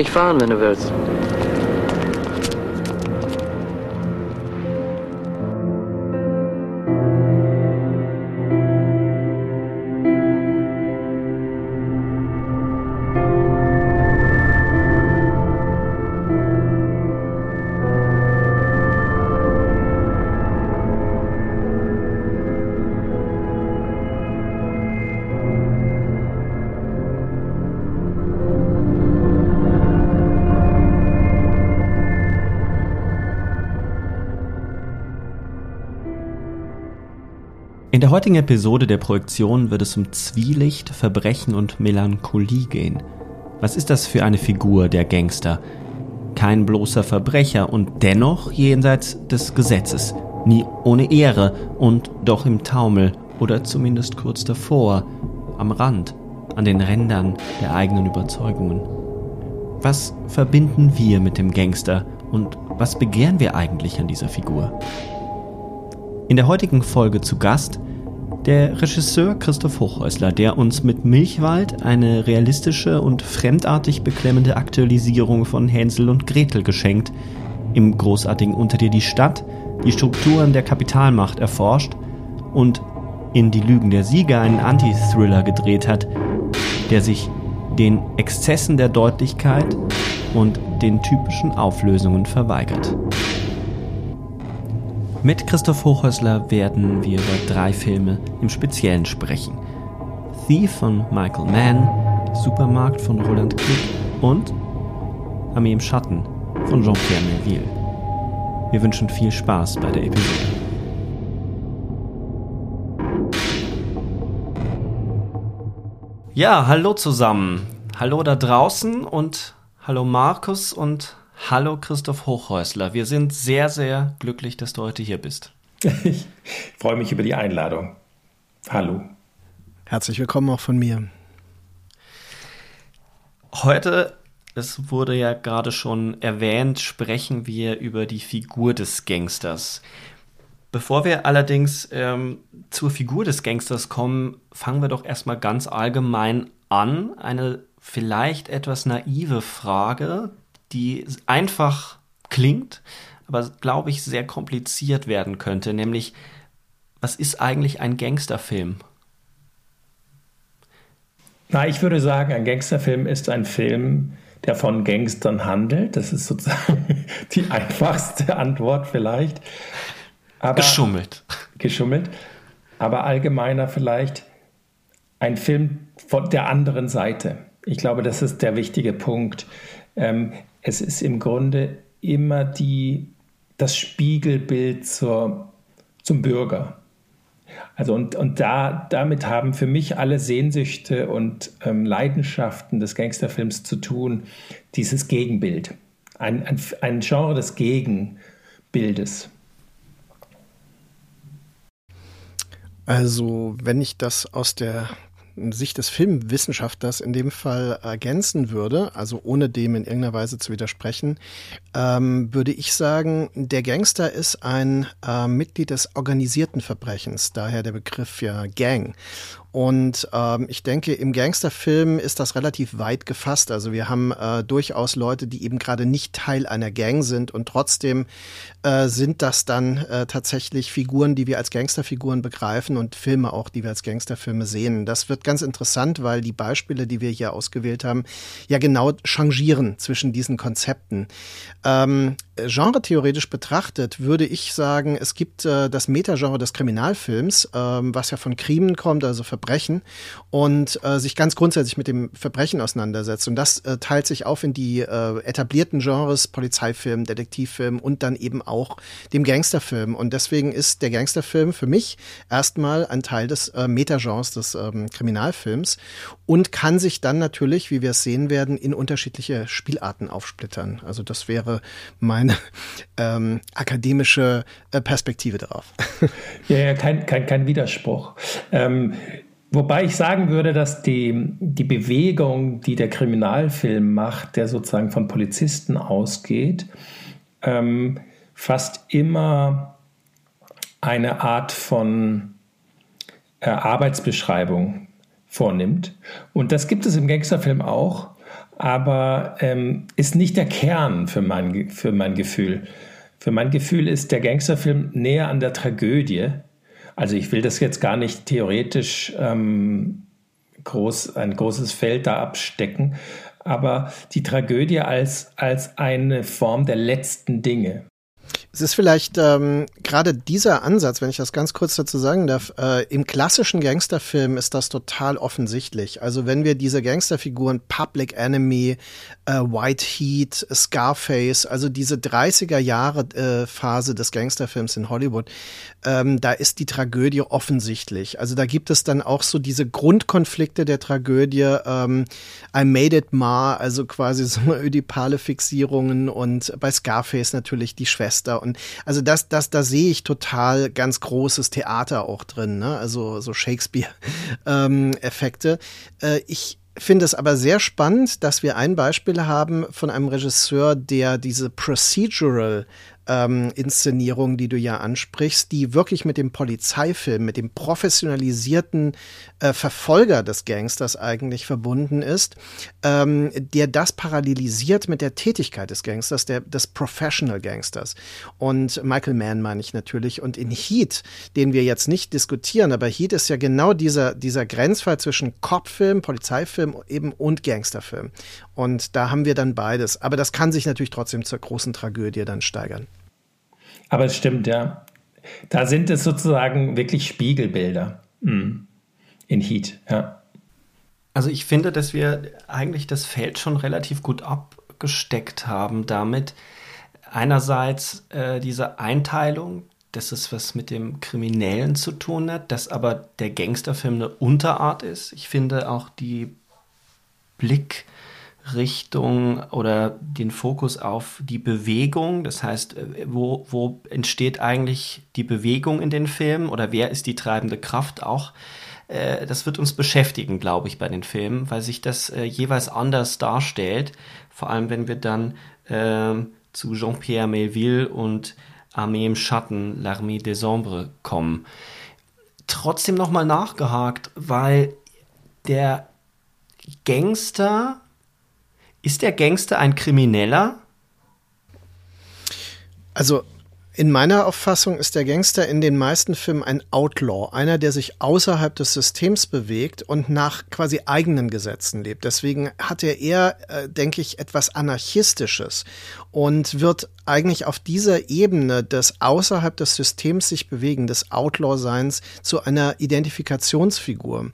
Dich fahren, wenn du willst. Der heutigen Episode der Projektion wird es um Zwielicht, Verbrechen und Melancholie gehen. Was ist das für eine Figur, der Gangster? Kein bloßer Verbrecher und dennoch jenseits des Gesetzes, nie ohne Ehre und doch im Taumel oder zumindest kurz davor, am Rand, an den Rändern der eigenen Überzeugungen. Was verbinden wir mit dem Gangster und was begehren wir eigentlich an dieser Figur? In der heutigen Folge zu Gast der Regisseur Christoph Hochhäusler, der uns mit Milchwald eine realistische und fremdartig beklemmende Aktualisierung von Hänsel und Gretel geschenkt, im großartigen Unter dir die Stadt die Strukturen der Kapitalmacht erforscht und in Die Lügen der Sieger einen Anti-Thriller gedreht hat, der sich den Exzessen der Deutlichkeit und den typischen Auflösungen verweigert. Mit Christoph Hochhäusler werden wir über drei Filme im Speziellen sprechen. Thief von Michael Mann, Supermarkt von Roland Klick und Armee im Schatten von Jean-Pierre Melville. Wir wünschen viel Spaß bei der Episode. Ja, hallo zusammen. Hallo da draußen und hallo Markus und Hallo Christoph Hochhäusler, wir sind sehr, sehr glücklich, dass du heute hier bist. Ich freue mich über die Einladung. Hallo. Herzlich willkommen auch von mir. Heute, es wurde ja gerade schon erwähnt, sprechen wir über die Figur des Gangsters. Bevor wir allerdings ähm, zur Figur des Gangsters kommen, fangen wir doch erstmal ganz allgemein an. Eine vielleicht etwas naive Frage, die einfach klingt, aber glaube ich sehr kompliziert werden könnte, nämlich was ist eigentlich ein Gangsterfilm? Na, ich würde sagen, ein Gangsterfilm ist ein Film, der von Gangstern handelt. Das ist sozusagen die einfachste Antwort vielleicht. Aber, geschummelt. Geschummelt. Aber allgemeiner vielleicht ein Film von der anderen Seite. Ich glaube, das ist der wichtige Punkt. Ähm, es ist im Grunde immer die, das Spiegelbild zur, zum Bürger. Also und, und da, damit haben für mich alle Sehnsüchte und ähm, Leidenschaften des Gangsterfilms zu tun, dieses Gegenbild. Ein, ein, ein Genre des Gegenbildes. Also, wenn ich das aus der Sicht des Filmwissenschaftlers in dem Fall ergänzen würde, also ohne dem in irgendeiner Weise zu widersprechen, ähm, würde ich sagen, der Gangster ist ein äh, Mitglied des organisierten Verbrechens, daher der Begriff ja Gang. Und ähm, ich denke, im Gangsterfilm ist das relativ weit gefasst. Also wir haben äh, durchaus Leute, die eben gerade nicht Teil einer Gang sind und trotzdem äh, sind das dann äh, tatsächlich Figuren, die wir als Gangsterfiguren begreifen und Filme auch, die wir als Gangsterfilme sehen. Das wird ganz interessant, weil die Beispiele, die wir hier ausgewählt haben, ja genau changieren zwischen diesen Konzepten. Ähm, genre-theoretisch betrachtet, würde ich sagen, es gibt äh, das Metagenre des Kriminalfilms, ähm, was ja von Krimen kommt, also Verbrechen, und äh, sich ganz grundsätzlich mit dem Verbrechen auseinandersetzt. Und das äh, teilt sich auf in die äh, etablierten Genres, Polizeifilm, Detektivfilm und dann eben auch dem Gangsterfilm. Und deswegen ist der Gangsterfilm für mich erstmal ein Teil des äh, Metagenres des ähm, Kriminalfilms und kann sich dann natürlich, wie wir es sehen werden, in unterschiedliche Spielarten aufsplittern. Also das wäre meine ähm, akademische äh, Perspektive darauf. Ja, ja kein, kein, kein Widerspruch. Ähm, wobei ich sagen würde, dass die, die Bewegung, die der Kriminalfilm macht, der sozusagen von Polizisten ausgeht, ähm, fast immer eine Art von äh, Arbeitsbeschreibung vornimmt. Und das gibt es im Gangsterfilm auch, aber ähm, ist nicht der Kern für mein, für mein Gefühl. Für mein Gefühl ist der Gangsterfilm näher an der Tragödie. Also ich will das jetzt gar nicht theoretisch ähm, groß, ein großes Feld da abstecken, aber die Tragödie als, als eine Form der letzten Dinge. Es ist vielleicht ähm, gerade dieser Ansatz, wenn ich das ganz kurz dazu sagen darf, äh, im klassischen Gangsterfilm ist das total offensichtlich. Also wenn wir diese Gangsterfiguren Public Enemy, äh, White Heat, Scarface, also diese 30er Jahre äh, Phase des Gangsterfilms in Hollywood, ähm, da ist die Tragödie offensichtlich. Also da gibt es dann auch so diese Grundkonflikte der Tragödie. Ähm, I made it Ma, also quasi so ödipale Fixierungen und bei Scarface natürlich die Schwester. Und also das, das, da sehe ich total ganz großes Theater auch drin, ne? Also so Shakespeare-Effekte. Ähm, äh, ich finde es aber sehr spannend, dass wir ein Beispiel haben von einem Regisseur, der diese Procedural ähm, Inszenierung, die du ja ansprichst, die wirklich mit dem Polizeifilm, mit dem professionalisierten äh, Verfolger des Gangsters eigentlich verbunden ist, ähm, der das parallelisiert mit der Tätigkeit des Gangsters, der, des Professional Gangsters. Und Michael Mann meine ich natürlich. Und in Heat, den wir jetzt nicht diskutieren, aber Heat ist ja genau dieser, dieser Grenzfall zwischen Cop-Film, Polizeifilm eben und Gangsterfilm. Und da haben wir dann beides. Aber das kann sich natürlich trotzdem zur großen Tragödie dann steigern. Aber es stimmt, ja. Da sind es sozusagen wirklich Spiegelbilder mhm. in Heat, ja. Also ich finde, dass wir eigentlich das Feld schon relativ gut abgesteckt haben damit. Einerseits äh, diese Einteilung, dass es was mit dem Kriminellen zu tun hat, dass aber der Gangsterfilm eine Unterart ist. Ich finde auch die Blick Richtung oder den Fokus auf die Bewegung. Das heißt, äh, wo, wo entsteht eigentlich die Bewegung in den Filmen oder wer ist die treibende Kraft auch? Äh, das wird uns beschäftigen, glaube ich, bei den Filmen, weil sich das äh, jeweils anders darstellt. Vor allem, wenn wir dann äh, zu Jean-Pierre Melville und Armee im Schatten, L'Armée des Ombres kommen. Trotzdem nochmal nachgehakt, weil der Gangster ist der Gangster ein Krimineller? Also in meiner Auffassung ist der Gangster in den meisten Filmen ein Outlaw, einer, der sich außerhalb des Systems bewegt und nach quasi eigenen Gesetzen lebt. Deswegen hat er eher, äh, denke ich, etwas Anarchistisches und wird eigentlich auf dieser Ebene des außerhalb des Systems sich bewegen, des Outlaw-Seins zu einer Identifikationsfigur.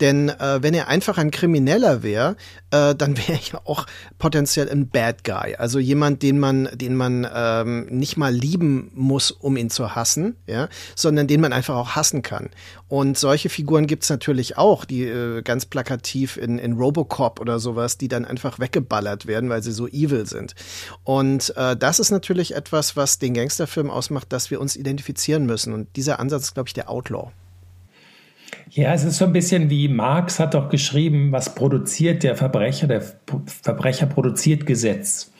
Denn äh, wenn er einfach ein Krimineller wäre, äh, dann wäre er ja auch potenziell ein Bad Guy, also jemand, den man, den man ähm, nicht mal lieben muss, um ihn zu hassen, ja, sondern den man einfach auch hassen kann. Und solche Figuren gibt's natürlich auch, die äh, ganz plakativ in, in Robocop oder sowas, die dann einfach weggeballert werden, weil sie so evil sind. Und äh, das ist natürlich etwas, was den Gangsterfilm ausmacht, dass wir uns identifizieren müssen. Und dieser Ansatz ist, glaube ich, der Outlaw. Ja, es ist so ein bisschen wie Marx hat doch geschrieben, was produziert der Verbrecher? Der Verbrecher produziert Gesetz.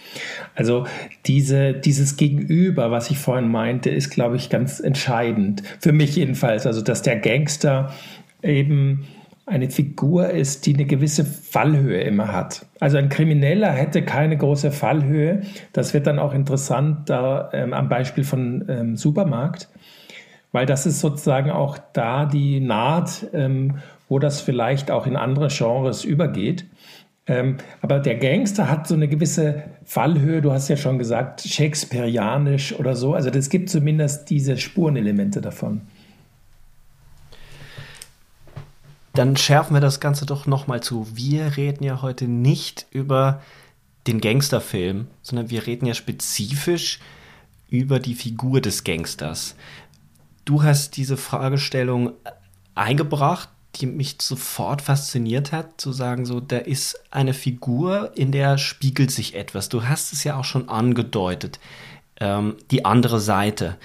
Also diese, dieses Gegenüber, was ich vorhin meinte, ist, glaube ich, ganz entscheidend. Für mich jedenfalls. Also, dass der Gangster eben eine Figur ist, die eine gewisse Fallhöhe immer hat. Also ein Krimineller hätte keine große Fallhöhe. Das wird dann auch interessant da ähm, am Beispiel von ähm, Supermarkt, weil das ist sozusagen auch da die Naht, ähm, wo das vielleicht auch in andere Genres übergeht. Ähm, aber der Gangster hat so eine gewisse Fallhöhe, du hast ja schon gesagt, Shakespeareanisch oder so. Also es gibt zumindest diese Spurenelemente davon. Dann schärfen wir das Ganze doch nochmal zu. Wir reden ja heute nicht über den Gangsterfilm, sondern wir reden ja spezifisch über die Figur des Gangsters. Du hast diese Fragestellung eingebracht die mich sofort fasziniert hat, zu sagen, so, da ist eine Figur, in der spiegelt sich etwas. Du hast es ja auch schon angedeutet, ähm, die andere Seite.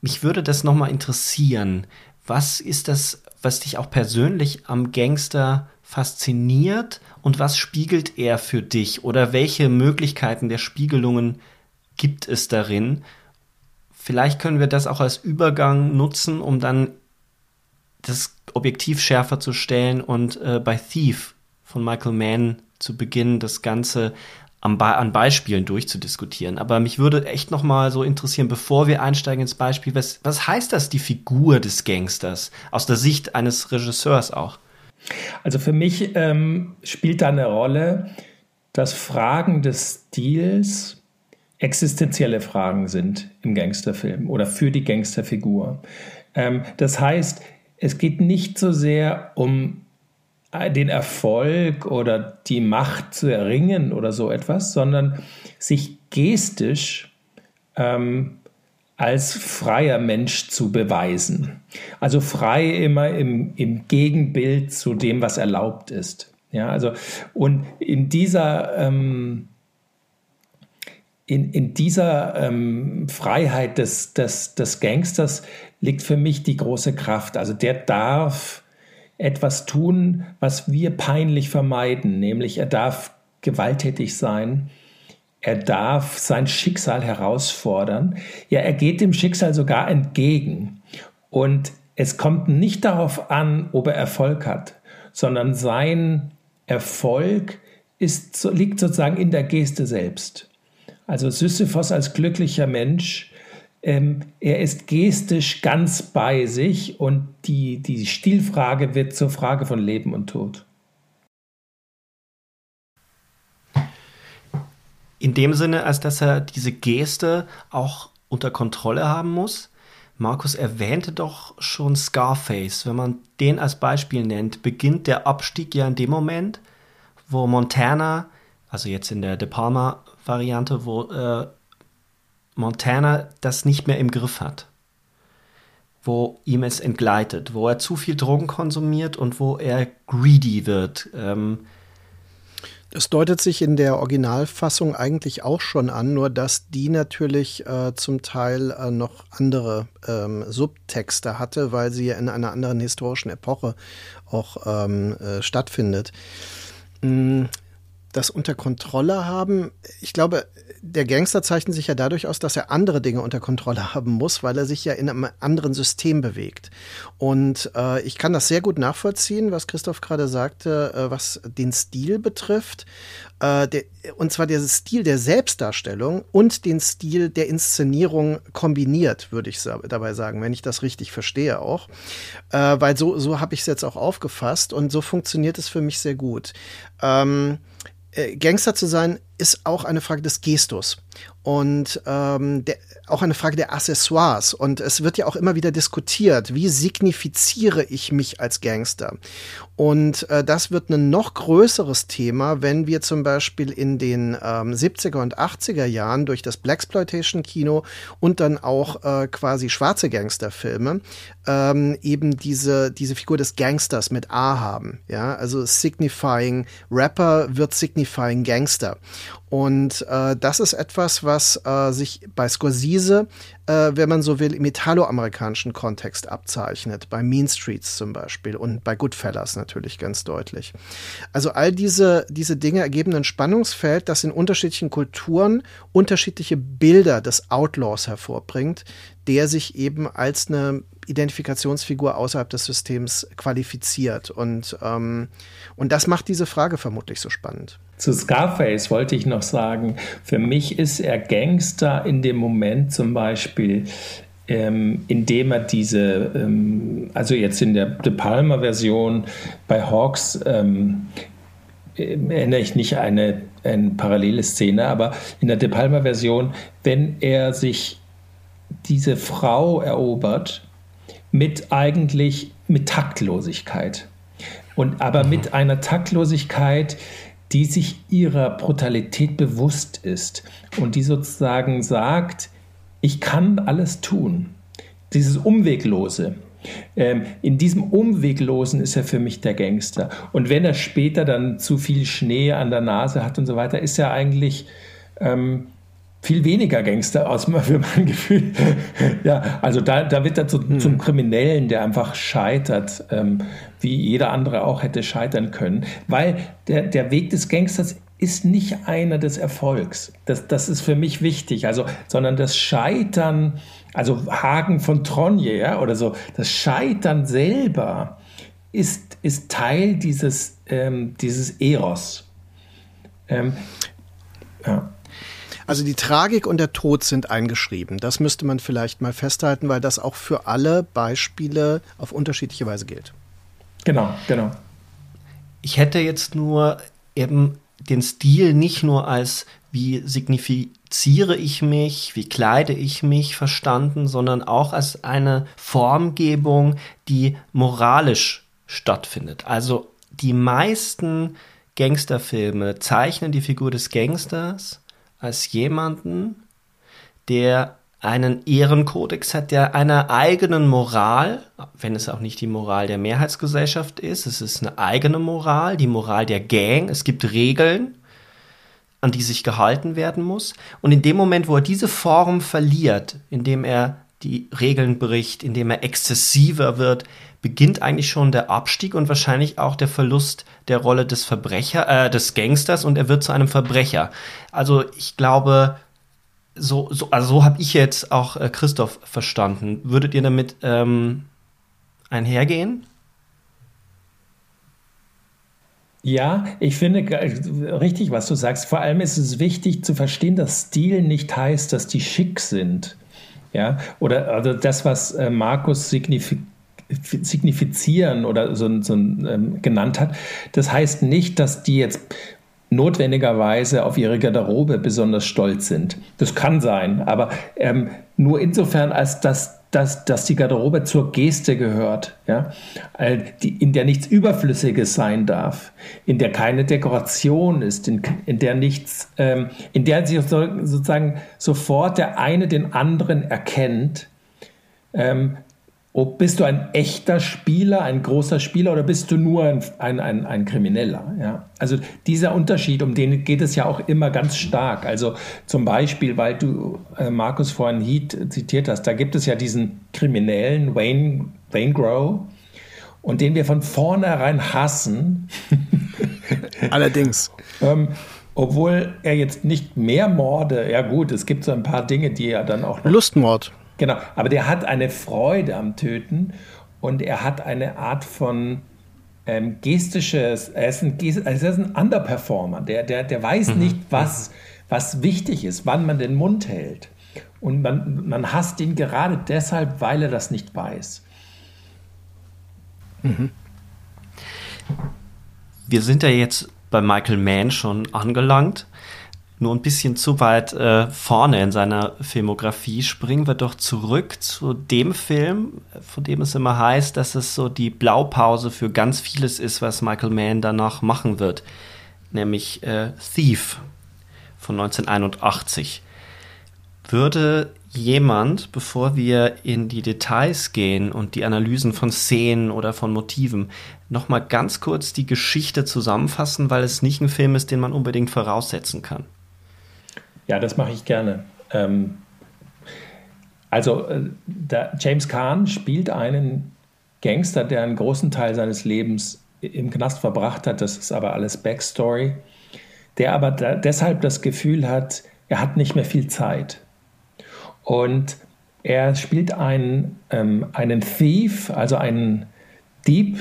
Mich würde das nochmal interessieren. Was ist das, was dich auch persönlich am Gangster fasziniert und was spiegelt er für dich oder welche Möglichkeiten der Spiegelungen gibt es darin? Vielleicht können wir das auch als Übergang nutzen, um dann das Objektiv schärfer zu stellen und äh, bei Thief von Michael Mann zu beginnen, das Ganze an, an Beispielen durchzudiskutieren. Aber mich würde echt noch mal so interessieren, bevor wir einsteigen ins Beispiel, was, was heißt das, die Figur des Gangsters, aus der Sicht eines Regisseurs auch? Also für mich ähm, spielt da eine Rolle, dass Fragen des Stils existenzielle Fragen sind im Gangsterfilm oder für die Gangsterfigur. Ähm, das heißt, es geht nicht so sehr um den Erfolg oder die Macht zu erringen oder so etwas, sondern sich gestisch ähm, als freier Mensch zu beweisen. Also frei immer im, im Gegenbild zu dem, was erlaubt ist. Ja, also, und in dieser, ähm, in, in dieser ähm, Freiheit des, des, des Gangsters liegt für mich die große Kraft. Also der darf etwas tun, was wir peinlich vermeiden, nämlich er darf gewalttätig sein, er darf sein Schicksal herausfordern. Ja, er geht dem Schicksal sogar entgegen. Und es kommt nicht darauf an, ob er Erfolg hat, sondern sein Erfolg ist, liegt sozusagen in der Geste selbst. Also Sisyphos als glücklicher Mensch ähm, er ist gestisch ganz bei sich und die, die Stilfrage wird zur Frage von Leben und Tod. In dem Sinne, als dass er diese Geste auch unter Kontrolle haben muss. Markus erwähnte doch schon Scarface. Wenn man den als Beispiel nennt, beginnt der Abstieg ja in dem Moment, wo Montana, also jetzt in der De Palma-Variante, wo äh, Montana das nicht mehr im Griff hat. Wo ihm es entgleitet, wo er zu viel Drogen konsumiert und wo er greedy wird. Ähm, das deutet sich in der Originalfassung eigentlich auch schon an, nur dass die natürlich äh, zum Teil äh, noch andere ähm, Subtexte hatte, weil sie in einer anderen historischen Epoche auch ähm, äh, stattfindet. Mm, das unter Kontrolle haben, ich glaube, der Gangster zeichnet sich ja dadurch aus, dass er andere Dinge unter Kontrolle haben muss, weil er sich ja in einem anderen System bewegt. Und äh, ich kann das sehr gut nachvollziehen, was Christoph gerade sagte, äh, was den Stil betrifft. Äh, der, und zwar der Stil der Selbstdarstellung und den Stil der Inszenierung kombiniert, würde ich dabei sagen, wenn ich das richtig verstehe auch. Äh, weil so, so habe ich es jetzt auch aufgefasst und so funktioniert es für mich sehr gut. Ähm, äh, Gangster zu sein ist auch eine Frage des Gestus und ähm, der, auch eine Frage der Accessoires. Und es wird ja auch immer wieder diskutiert, wie signifiziere ich mich als Gangster? Und äh, das wird ein noch größeres Thema, wenn wir zum Beispiel in den ähm, 70er und 80er Jahren durch das Blaxploitation-Kino und dann auch äh, quasi schwarze Gangsterfilme ähm, eben diese, diese Figur des Gangsters mit A haben. Ja, also signifying Rapper wird signifying Gangster. Und äh, das ist etwas, was äh, sich bei Scorsese, äh, wenn man so will, im italoamerikanischen Kontext abzeichnet. Bei Mean Streets zum Beispiel und bei Goodfellas natürlich ganz deutlich. Also all diese, diese Dinge ergeben ein Spannungsfeld, das in unterschiedlichen Kulturen unterschiedliche Bilder des Outlaws hervorbringt, der sich eben als eine Identifikationsfigur außerhalb des Systems qualifiziert. Und, ähm, und das macht diese Frage vermutlich so spannend. Zu Scarface wollte ich noch sagen, für mich ist er Gangster in dem Moment zum Beispiel, ähm, indem er diese, ähm, also jetzt in der De Palma-Version bei Hawks, ähm, erinnere ich nicht eine, eine parallele Szene, aber in der De Palma-Version, wenn er sich diese Frau erobert mit eigentlich mit Taktlosigkeit und aber mhm. mit einer Taktlosigkeit, die sich ihrer Brutalität bewusst ist und die sozusagen sagt, ich kann alles tun. Dieses Umweglose. Ähm, in diesem Umweglosen ist er für mich der Gangster. Und wenn er später dann zu viel Schnee an der Nase hat und so weiter, ist er eigentlich ähm, viel weniger Gangster aus für mein Gefühl. ja, also da, da wird er zu, hm. zum Kriminellen, der einfach scheitert, ähm, wie jeder andere auch hätte scheitern können. Weil der, der Weg des Gangsters ist nicht einer des Erfolgs. Das, das ist für mich wichtig. Also, sondern das Scheitern, also Hagen von Tronje, ja, oder so, das Scheitern selber ist, ist Teil dieses, ähm, dieses Eros. Ähm, ja. Also die Tragik und der Tod sind eingeschrieben. Das müsste man vielleicht mal festhalten, weil das auch für alle Beispiele auf unterschiedliche Weise gilt. Genau, genau. Ich hätte jetzt nur eben den Stil nicht nur als wie signifiziere ich mich, wie kleide ich mich verstanden, sondern auch als eine Formgebung, die moralisch stattfindet. Also die meisten Gangsterfilme zeichnen die Figur des Gangsters als jemanden, der einen Ehrenkodex hat, der einer eigenen Moral, wenn es auch nicht die Moral der Mehrheitsgesellschaft ist, es ist eine eigene Moral, die Moral der Gang, es gibt Regeln, an die sich gehalten werden muss. Und in dem Moment, wo er diese Form verliert, indem er die Regeln bricht, indem er exzessiver wird, beginnt eigentlich schon der Abstieg und wahrscheinlich auch der Verlust der Rolle des Verbrecher, äh, des Gangsters und er wird zu einem Verbrecher. Also ich glaube, so, so also so habe ich jetzt auch äh, Christoph verstanden. Würdet ihr damit ähm, einhergehen? Ja, ich finde richtig, was du sagst. Vor allem ist es wichtig zu verstehen, dass Stil nicht heißt, dass die schick sind. Ja, oder also das, was äh, Markus signifiziert signifizieren oder so, so ähm, genannt hat. Das heißt nicht, dass die jetzt notwendigerweise auf ihre Garderobe besonders stolz sind. Das kann sein, aber ähm, nur insofern, als dass, dass, dass die Garderobe zur Geste gehört, ja? In der nichts Überflüssiges sein darf, in der keine Dekoration ist, in, in der nichts, ähm, in der sich sozusagen sofort der eine den anderen erkennt. Ähm, ob bist du ein echter Spieler, ein großer Spieler oder bist du nur ein, ein, ein, ein, Krimineller? Ja? Also dieser Unterschied, um den geht es ja auch immer ganz stark. Also zum Beispiel, weil du äh, Markus vorhin Heat zitiert hast, da gibt es ja diesen Kriminellen Wayne, Wayne Grow und den wir von vornherein hassen. Allerdings. ähm, obwohl er jetzt nicht mehr Morde, ja gut, es gibt so ein paar Dinge, die er dann auch. Lustmord. Genau, aber der hat eine Freude am Töten und er hat eine Art von ähm, gestisches, er ist ein, also er ist ein Underperformer, der, der, der weiß mhm. nicht, was, was wichtig ist, wann man den Mund hält. Und man, man hasst ihn gerade deshalb, weil er das nicht weiß. Mhm. Wir sind ja jetzt bei Michael Mann schon angelangt nur ein bisschen zu weit äh, vorne in seiner Filmografie. Springen wir doch zurück zu dem Film, von dem es immer heißt, dass es so die Blaupause für ganz vieles ist, was Michael Mann danach machen wird. Nämlich äh, Thief von 1981. Würde jemand, bevor wir in die Details gehen und die Analysen von Szenen oder von Motiven, noch mal ganz kurz die Geschichte zusammenfassen, weil es nicht ein Film ist, den man unbedingt voraussetzen kann. Ja, das mache ich gerne. Ähm, also, äh, James Kahn spielt einen Gangster, der einen großen Teil seines Lebens im Knast verbracht hat. Das ist aber alles Backstory. Der aber da, deshalb das Gefühl hat, er hat nicht mehr viel Zeit. Und er spielt einen, ähm, einen Thief, also einen Dieb,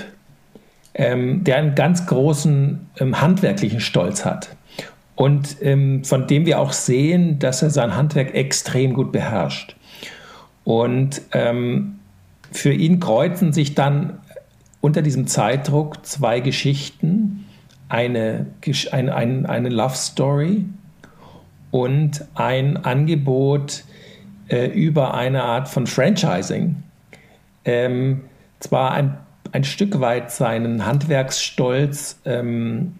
ähm, der einen ganz großen ähm, handwerklichen Stolz hat und ähm, von dem wir auch sehen, dass er sein Handwerk extrem gut beherrscht. Und ähm, für ihn kreuzen sich dann unter diesem Zeitdruck zwei Geschichten. eine, eine, eine, eine Love Story und ein Angebot äh, über eine Art von Franchising. Ähm, zwar ein, ein Stück weit seinen Handwerksstolz ähm,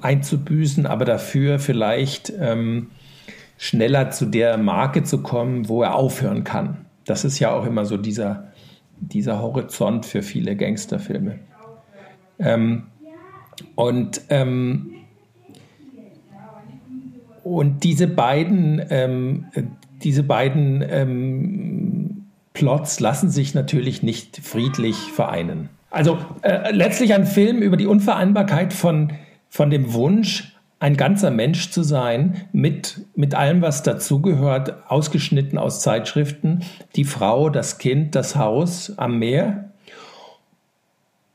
einzubüßen, aber dafür vielleicht ähm, schneller zu der Marke zu kommen, wo er aufhören kann. Das ist ja auch immer so dieser, dieser Horizont für viele Gangsterfilme. Ähm, und, ähm, und diese beiden, ähm, diese beiden ähm, Plots lassen sich natürlich nicht friedlich vereinen. Also äh, letztlich ein Film über die Unvereinbarkeit von, von dem Wunsch, ein ganzer Mensch zu sein, mit, mit allem, was dazugehört, ausgeschnitten aus Zeitschriften, die Frau, das Kind, das Haus am Meer.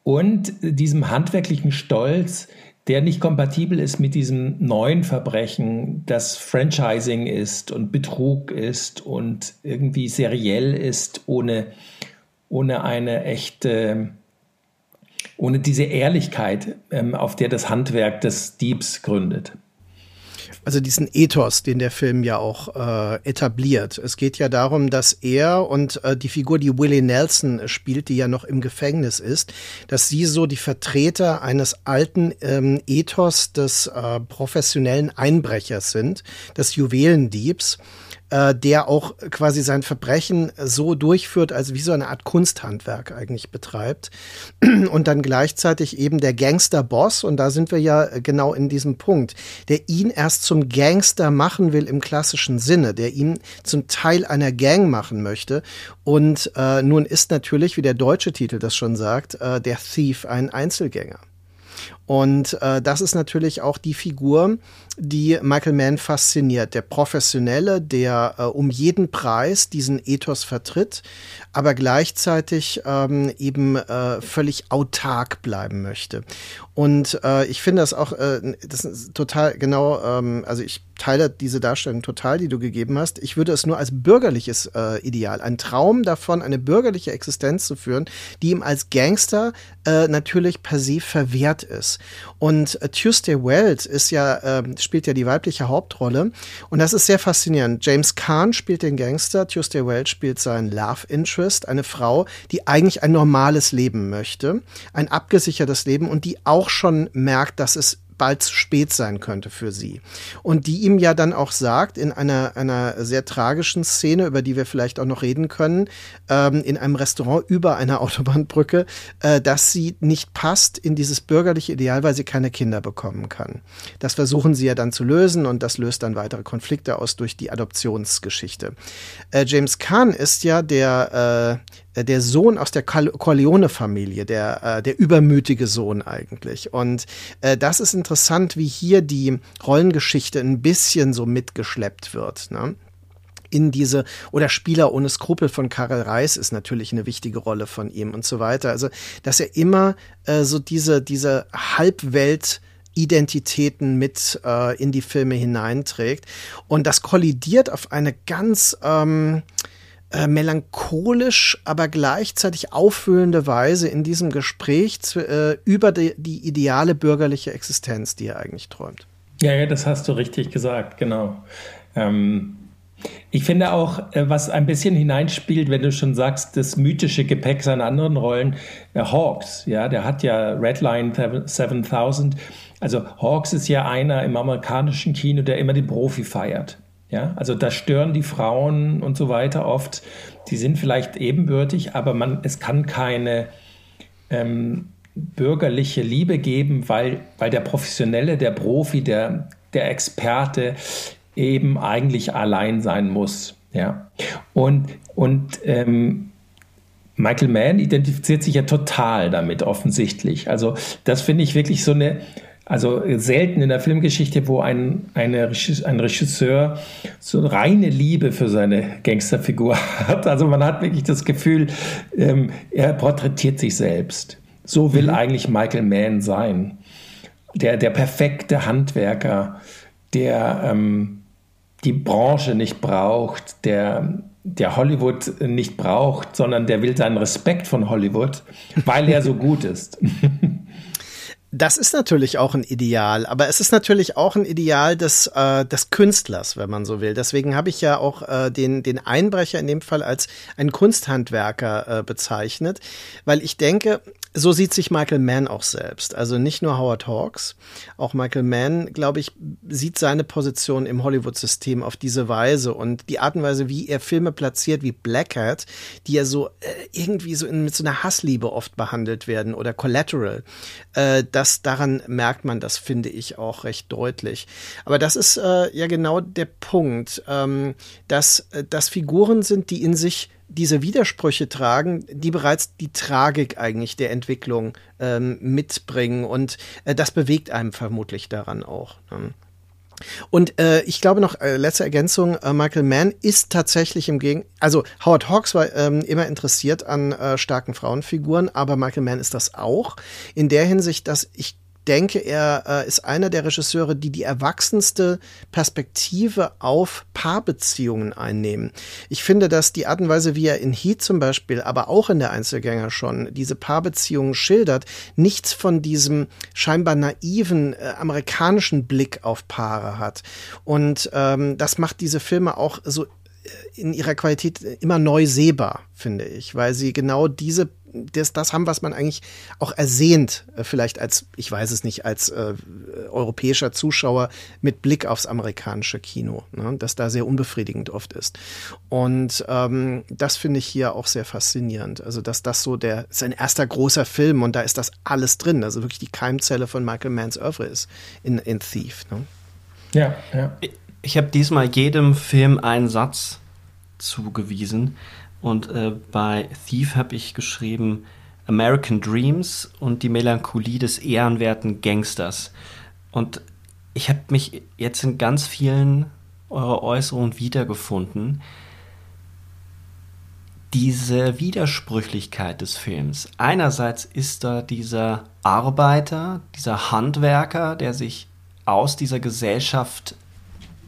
Und diesem handwerklichen Stolz, der nicht kompatibel ist mit diesem neuen Verbrechen, das Franchising ist und Betrug ist und irgendwie seriell ist, ohne, ohne eine echte, ohne diese Ehrlichkeit, ähm, auf der das Handwerk des Diebs gründet also diesen Ethos, den der Film ja auch äh, etabliert. Es geht ja darum, dass er und äh, die Figur, die Willie Nelson spielt, die ja noch im Gefängnis ist, dass sie so die Vertreter eines alten ähm, Ethos des äh, professionellen Einbrechers sind, des Juwelendiebs äh, der auch quasi sein Verbrechen so durchführt, als wie so eine Art Kunsthandwerk eigentlich betreibt. Und dann gleichzeitig eben der Gangster-Boss, und da sind wir ja genau in diesem Punkt, der ihn erst zum Gangster machen will im klassischen Sinne, der ihn zum Teil einer Gang machen möchte. Und äh, nun ist natürlich, wie der deutsche Titel das schon sagt, äh, der Thief ein Einzelgänger. Und äh, das ist natürlich auch die Figur, die Michael Mann fasziniert. Der Professionelle, der äh, um jeden Preis diesen Ethos vertritt, aber gleichzeitig ähm, eben äh, völlig autark bleiben möchte. Und äh, ich finde das auch, äh, das ist total genau, ähm, also ich teile diese Darstellung total, die du gegeben hast. Ich würde es nur als bürgerliches äh, Ideal, ein Traum davon, eine bürgerliche Existenz zu führen, die ihm als Gangster äh, natürlich per se verwehrt ist. Und äh, Tuesday Wells ist ja, äh, spielt ja die weibliche Hauptrolle. Und das ist sehr faszinierend. James Kahn spielt den Gangster, Tuesday Wells spielt seinen Love Interest, eine Frau, die eigentlich ein normales Leben möchte, ein abgesichertes Leben und die auch schon merkt, dass es bald zu spät sein könnte für sie. Und die ihm ja dann auch sagt, in einer, einer sehr tragischen Szene, über die wir vielleicht auch noch reden können, ähm, in einem Restaurant über einer Autobahnbrücke, äh, dass sie nicht passt in dieses bürgerliche Ideal, weil sie keine Kinder bekommen kann. Das versuchen sie ja dann zu lösen und das löst dann weitere Konflikte aus durch die Adoptionsgeschichte. Äh, James Kahn ist ja der, äh, der Sohn aus der Corleone-Familie, der, äh, der übermütige Sohn eigentlich. Und äh, das ist interessant, wie hier die Rollengeschichte ein bisschen so mitgeschleppt wird. Ne? in diese, oder Spieler ohne Skrupel von Karel Reis ist natürlich eine wichtige Rolle von ihm und so weiter. Also, dass er immer äh, so diese, diese Halbwelt Identitäten mit äh, in die Filme hineinträgt. Und das kollidiert auf eine ganz ähm, äh, melancholisch, aber gleichzeitig auffüllende Weise in diesem Gespräch äh, über die, die, ideale bürgerliche Existenz, die er eigentlich träumt. Ja, ja, das hast du richtig gesagt, genau. Ähm, ich finde auch, äh, was ein bisschen hineinspielt, wenn du schon sagst, das mythische Gepäck seiner anderen Rollen, der äh, Hawks, ja, der hat ja Redline 7000. Also Hawks ist ja einer im amerikanischen Kino, der immer den Profi feiert. Ja, also da stören die Frauen und so weiter oft. Die sind vielleicht ebenbürtig, aber man, es kann keine ähm, bürgerliche Liebe geben, weil, weil der Professionelle, der Profi, der, der Experte eben eigentlich allein sein muss. Ja, und, und ähm, Michael Mann identifiziert sich ja total damit offensichtlich. Also das finde ich wirklich so eine also selten in der Filmgeschichte, wo ein, eine, ein Regisseur so reine Liebe für seine Gangsterfigur hat. Also man hat wirklich das Gefühl, ähm, er porträtiert sich selbst. So will mhm. eigentlich Michael Mann sein. Der, der perfekte Handwerker, der ähm, die Branche nicht braucht, der, der Hollywood nicht braucht, sondern der will seinen Respekt von Hollywood, weil er so gut ist. Das ist natürlich auch ein Ideal, aber es ist natürlich auch ein Ideal des, äh, des Künstlers, wenn man so will. Deswegen habe ich ja auch äh, den, den Einbrecher in dem Fall als einen Kunsthandwerker äh, bezeichnet, weil ich denke, so sieht sich Michael Mann auch selbst. Also nicht nur Howard Hawks, auch Michael Mann, glaube ich, sieht seine Position im Hollywood-System auf diese Weise und die Art und Weise, wie er Filme platziert wie Black Hat, die ja so äh, irgendwie so in, mit so einer Hassliebe oft behandelt werden oder Collateral. Äh, das daran merkt man das, finde ich, auch recht deutlich. Aber das ist äh, ja genau der Punkt, ähm, dass äh, das Figuren sind, die in sich diese Widersprüche tragen, die bereits die Tragik eigentlich der Entwicklung ähm, mitbringen. Und äh, das bewegt einem vermutlich daran auch. Ne? Und äh, ich glaube noch, äh, letzte Ergänzung, äh, Michael Mann ist tatsächlich im Gegen, also Howard Hawks war ähm, immer interessiert an äh, starken Frauenfiguren, aber Michael Mann ist das auch. In der Hinsicht, dass ich denke, er äh, ist einer der Regisseure, die die erwachsenste Perspektive auf Paarbeziehungen einnehmen. Ich finde, dass die Art und Weise, wie er in Heat zum Beispiel, aber auch in der Einzelgänger schon diese Paarbeziehungen schildert, nichts von diesem scheinbar naiven äh, amerikanischen Blick auf Paare hat. Und ähm, das macht diese Filme auch so in ihrer Qualität immer neu sehbar, finde ich, weil sie genau diese das, das haben, was man eigentlich auch ersehnt, äh, vielleicht als, ich weiß es nicht, als äh, europäischer Zuschauer mit Blick aufs amerikanische Kino, ne, das da sehr unbefriedigend oft ist. Und ähm, das finde ich hier auch sehr faszinierend. Also, dass das so der, ist ein erster großer Film und da ist das alles drin, also wirklich die Keimzelle von Michael Manns Oeuvre ist in, in Thief. Ne? Ja, ja. Ich habe diesmal jedem Film einen Satz zugewiesen. Und äh, bei Thief habe ich geschrieben American Dreams und die Melancholie des ehrenwerten Gangsters. Und ich habe mich jetzt in ganz vielen eurer Äußerungen wiedergefunden. Diese Widersprüchlichkeit des Films. Einerseits ist da dieser Arbeiter, dieser Handwerker, der sich aus dieser Gesellschaft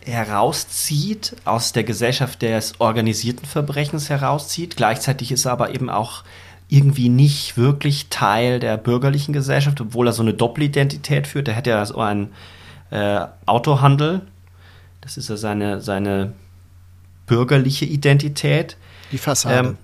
herauszieht, aus der Gesellschaft des organisierten Verbrechens herauszieht. Gleichzeitig ist er aber eben auch irgendwie nicht wirklich Teil der bürgerlichen Gesellschaft, obwohl er so eine Doppelidentität führt. Er hat ja so einen äh, Autohandel. Das ist ja seine, seine bürgerliche Identität. Die Fassade. Ähm,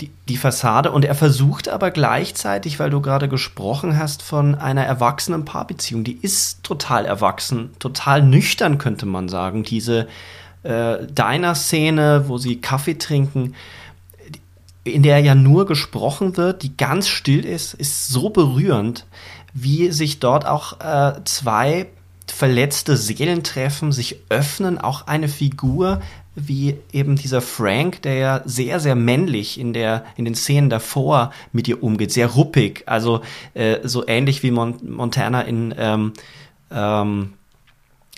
die, die Fassade und er versucht aber gleichzeitig, weil du gerade gesprochen hast von einer erwachsenen Paarbeziehung, die ist total erwachsen, total nüchtern könnte man sagen. Diese äh, Diner-Szene, wo sie Kaffee trinken, in der ja nur gesprochen wird, die ganz still ist, ist so berührend, wie sich dort auch äh, zwei verletzte Seelen treffen, sich öffnen, auch eine Figur wie eben dieser Frank, der ja sehr, sehr männlich in, der, in den Szenen davor mit ihr umgeht, sehr ruppig, also äh, so ähnlich wie Mon Montana in ähm, ähm,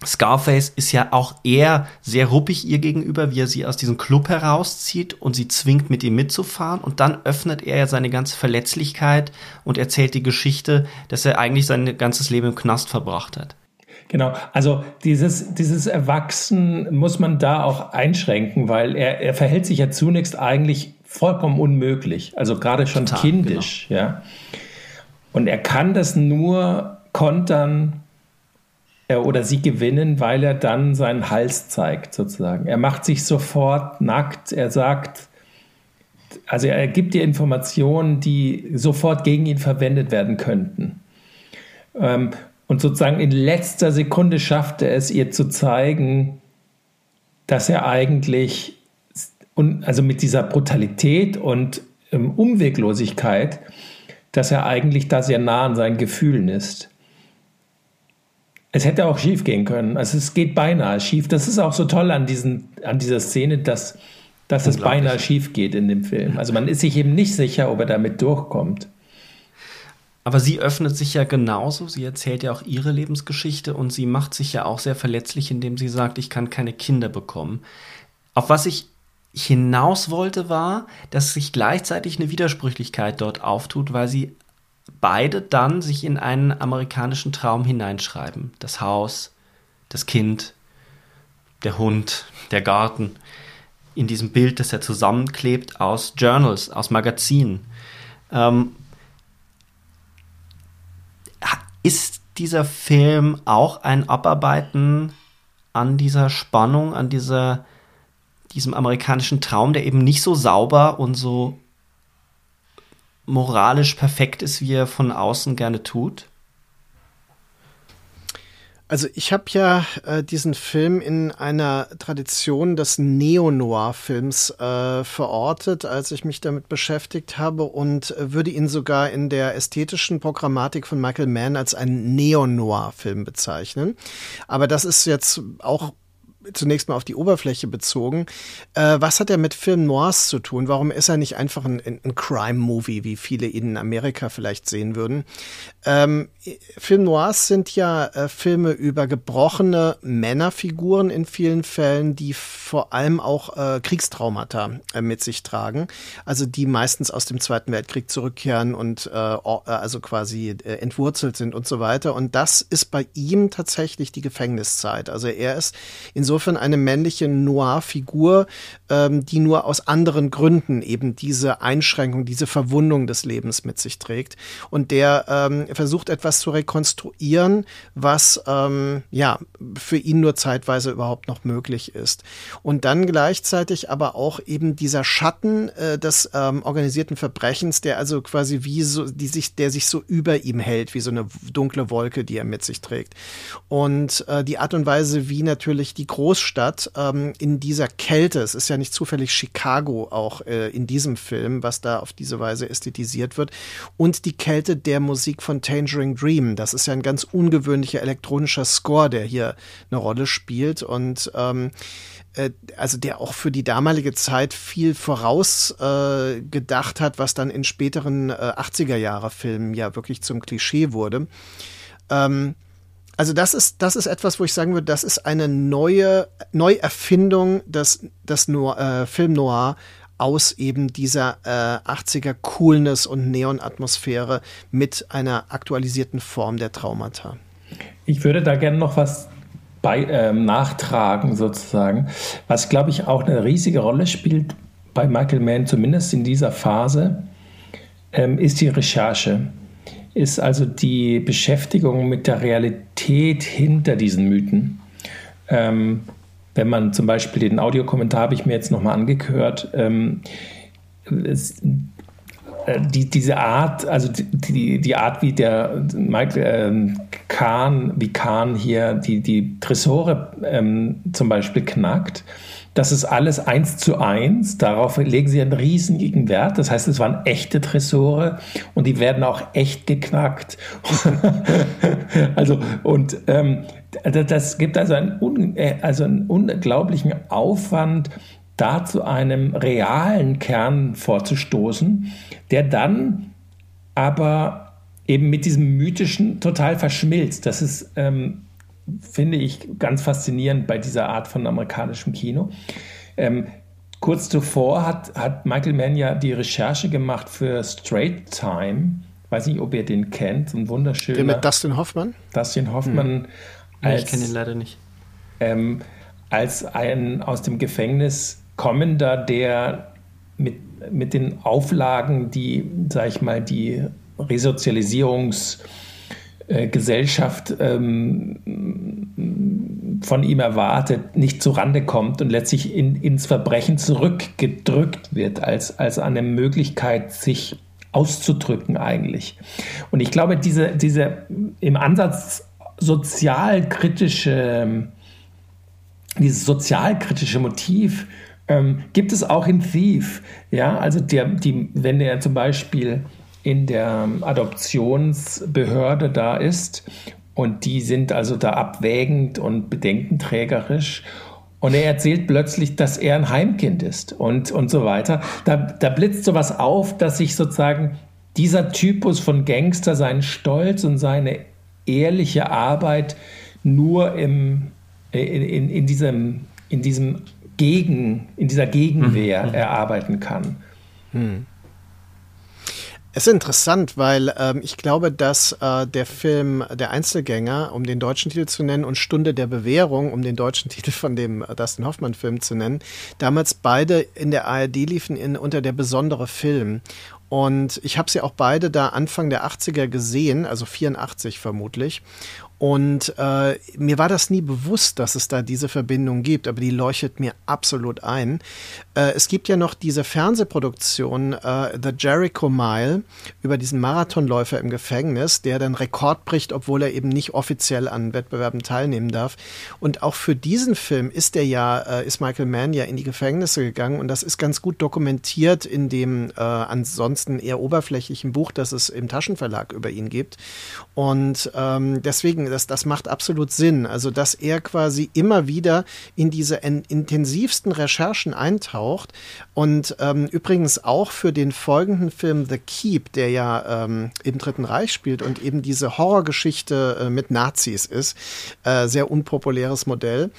Scarface ist ja auch eher sehr ruppig ihr gegenüber, wie er sie aus diesem Club herauszieht und sie zwingt, mit ihm mitzufahren. Und dann öffnet er ja seine ganze Verletzlichkeit und erzählt die Geschichte, dass er eigentlich sein ganzes Leben im Knast verbracht hat. Genau, also dieses, dieses Erwachsen muss man da auch einschränken, weil er, er verhält sich ja zunächst eigentlich vollkommen unmöglich, also gerade schon Total, kindisch, genau. ja. Und er kann das nur kontern äh, oder sie gewinnen, weil er dann seinen Hals zeigt, sozusagen. Er macht sich sofort nackt, er sagt, also er gibt dir Informationen, die sofort gegen ihn verwendet werden könnten. Ähm, und sozusagen in letzter Sekunde schafft er es, ihr zu zeigen, dass er eigentlich, also mit dieser Brutalität und ähm, Umweglosigkeit, dass er eigentlich da sehr nah an seinen Gefühlen ist. Es hätte auch schief gehen können. Also es geht beinahe schief. Das ist auch so toll an, diesen, an dieser Szene, dass, dass es beinahe schief geht in dem Film. Also man ist sich eben nicht sicher, ob er damit durchkommt. Aber sie öffnet sich ja genauso. Sie erzählt ja auch ihre Lebensgeschichte und sie macht sich ja auch sehr verletzlich, indem sie sagt, ich kann keine Kinder bekommen. Auf was ich hinaus wollte, war, dass sich gleichzeitig eine Widersprüchlichkeit dort auftut, weil sie beide dann sich in einen amerikanischen Traum hineinschreiben. Das Haus, das Kind, der Hund, der Garten. In diesem Bild, das er zusammenklebt aus Journals, aus Magazinen. Ähm, Ist dieser Film auch ein Abarbeiten an dieser Spannung, an dieser, diesem amerikanischen Traum, der eben nicht so sauber und so moralisch perfekt ist, wie er von außen gerne tut? Also ich habe ja äh, diesen Film in einer Tradition des Neo-Noir-Films äh, verortet, als ich mich damit beschäftigt habe und äh, würde ihn sogar in der ästhetischen Programmatik von Michael Mann als einen Neo-Noir-Film bezeichnen. Aber das ist jetzt auch zunächst mal auf die Oberfläche bezogen. Äh, was hat er mit Film Noirs zu tun? Warum ist er nicht einfach ein, ein Crime-Movie, wie viele ihn in Amerika vielleicht sehen würden? Ähm, Film Noirs sind ja äh, Filme über gebrochene Männerfiguren in vielen Fällen, die vor allem auch äh, Kriegstraumata äh, mit sich tragen. Also die meistens aus dem Zweiten Weltkrieg zurückkehren und äh, also quasi äh, entwurzelt sind und so weiter. Und das ist bei ihm tatsächlich die Gefängniszeit. Also er ist insofern insofern eine männliche Noir-Figur, ähm, die nur aus anderen Gründen eben diese Einschränkung, diese Verwundung des Lebens mit sich trägt und der ähm, versucht etwas zu rekonstruieren, was ähm, ja für ihn nur zeitweise überhaupt noch möglich ist. Und dann gleichzeitig aber auch eben dieser Schatten äh, des ähm, organisierten Verbrechens, der also quasi wie so, die sich, der sich so über ihm hält, wie so eine dunkle Wolke, die er mit sich trägt. Und äh, die Art und Weise, wie natürlich die große Großstadt ähm, in dieser Kälte. Es ist ja nicht zufällig Chicago auch äh, in diesem Film, was da auf diese Weise ästhetisiert wird. Und die Kälte der Musik von Tangerine Dream. Das ist ja ein ganz ungewöhnlicher elektronischer Score, der hier eine Rolle spielt. Und ähm, äh, also der auch für die damalige Zeit viel vorausgedacht äh, hat, was dann in späteren äh, 80er Jahre Filmen ja wirklich zum Klischee wurde. Ähm, also das ist, das ist etwas, wo ich sagen würde, das ist eine neue Neuerfindung des, des Noir, äh, Film Noir aus eben dieser äh, 80er Coolness und Neon-Atmosphäre mit einer aktualisierten Form der Traumata. Ich würde da gerne noch was bei, ähm, nachtragen, sozusagen. Was, glaube ich, auch eine riesige Rolle spielt bei Michael Mann, zumindest in dieser Phase, ähm, ist die Recherche ist also die Beschäftigung mit der Realität hinter diesen Mythen. Ähm, wenn man zum Beispiel den Audiokommentar habe ich mir jetzt nochmal angehört, ähm, es, äh, die, diese Art, also die, die Art, wie der Michael äh, Kahn, wie Kahn hier die, die Tresore ähm, zum Beispiel knackt, das ist alles eins zu eins. Darauf legen sie einen riesigen Wert. Das heißt, es waren echte Tresore und die werden auch echt geknackt. also, und ähm, das gibt also einen, äh, also einen unglaublichen Aufwand, da zu einem realen Kern vorzustoßen, der dann aber eben mit diesem mythischen total verschmilzt. Das ist ähm, finde ich ganz faszinierend bei dieser Art von amerikanischem Kino. Ähm, kurz zuvor hat, hat Michael Mann ja die Recherche gemacht für Straight Time. Weiß nicht, ob ihr den kennt. Ein wunderschöner. Der mit Dustin Hoffmann? Dustin Hoffmann. Hm. Als, ich kenne ihn leider nicht. Ähm, als ein aus dem Gefängnis kommender, der mit, mit den Auflagen, die, sag ich mal, die Resozialisierungs- äh, Gesellschaft ähm, von ihm erwartet, nicht zurande kommt und letztlich in, ins Verbrechen zurückgedrückt wird, als, als eine Möglichkeit, sich auszudrücken eigentlich. Und ich glaube, diese, diese im Ansatz sozialkritische, dieses sozialkritische Motiv ähm, gibt es auch in Thief. Ja, also der, die, wenn er zum Beispiel in der Adoptionsbehörde da ist. Und die sind also da abwägend und bedenkenträgerisch. Und er erzählt plötzlich, dass er ein Heimkind ist und, und so weiter. Da, da blitzt sowas auf, dass sich sozusagen dieser Typus von Gangster seinen Stolz und seine ehrliche Arbeit nur im, in, in, in diesem, in diesem Gegen, in dieser Gegenwehr mhm. erarbeiten kann. Mhm. Es ist interessant, weil ähm, ich glaube, dass äh, der Film Der Einzelgänger, um den deutschen Titel zu nennen, und Stunde der Bewährung, um den deutschen Titel von dem äh, Dustin Hoffmann-Film zu nennen, damals beide in der ARD liefen in, unter der besondere Film. Und ich habe sie auch beide da Anfang der 80er gesehen, also 84 vermutlich. Und äh, mir war das nie bewusst, dass es da diese Verbindung gibt, aber die leuchtet mir absolut ein. Äh, es gibt ja noch diese Fernsehproduktion äh, The Jericho Mile über diesen Marathonläufer im Gefängnis, der dann Rekord bricht, obwohl er eben nicht offiziell an Wettbewerben teilnehmen darf. Und auch für diesen Film ist der ja, äh, ist Michael Mann ja in die Gefängnisse gegangen und das ist ganz gut dokumentiert in dem äh, ansonsten eher oberflächlichen Buch, das es im Taschenverlag über ihn gibt. Und ähm, deswegen das, das macht absolut Sinn. Also, dass er quasi immer wieder in diese intensivsten Recherchen eintaucht und ähm, übrigens auch für den folgenden Film The Keep, der ja ähm, im Dritten Reich spielt und eben diese Horrorgeschichte äh, mit Nazis ist, äh, sehr unpopuläres Modell.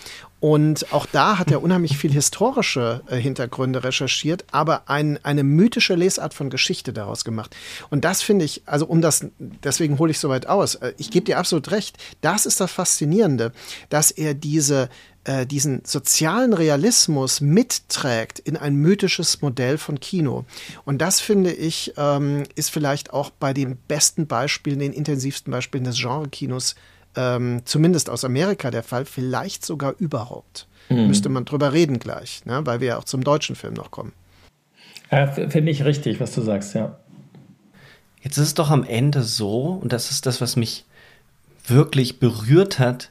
Und auch da hat er unheimlich viel historische äh, Hintergründe recherchiert, aber ein, eine mythische Lesart von Geschichte daraus gemacht. Und das finde ich, also um das, deswegen hole ich so weit aus. Äh, ich gebe dir absolut recht. Das ist das Faszinierende, dass er diese, äh, diesen sozialen Realismus mitträgt in ein mythisches Modell von Kino. Und das finde ich, ähm, ist vielleicht auch bei den besten Beispielen, den intensivsten Beispielen des Genre-Kinos ähm, zumindest aus Amerika der Fall, vielleicht sogar überhaupt. Mhm. Müsste man drüber reden gleich, ne? weil wir ja auch zum deutschen Film noch kommen. Ja, Finde ich richtig, was du sagst, ja. Jetzt ist es doch am Ende so, und das ist das, was mich wirklich berührt hat,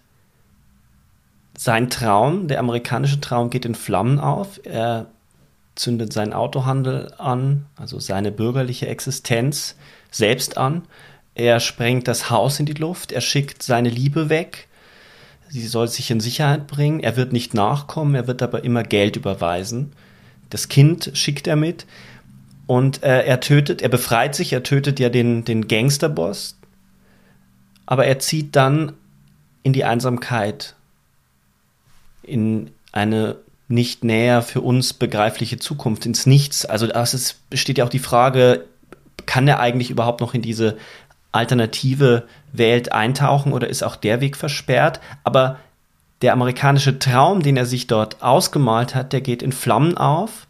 sein Traum, der amerikanische Traum geht in Flammen auf. Er zündet seinen Autohandel an, also seine bürgerliche Existenz selbst an. Er sprengt das Haus in die Luft, er schickt seine Liebe weg, sie soll sich in Sicherheit bringen, er wird nicht nachkommen, er wird aber immer Geld überweisen. Das Kind schickt er mit und äh, er tötet, er befreit sich, er tötet ja den, den Gangsterboss, aber er zieht dann in die Einsamkeit, in eine nicht näher für uns begreifliche Zukunft, ins Nichts. Also es besteht ja auch die Frage, kann er eigentlich überhaupt noch in diese alternative Welt eintauchen oder ist auch der Weg versperrt? Aber der amerikanische Traum, den er sich dort ausgemalt hat, der geht in Flammen auf,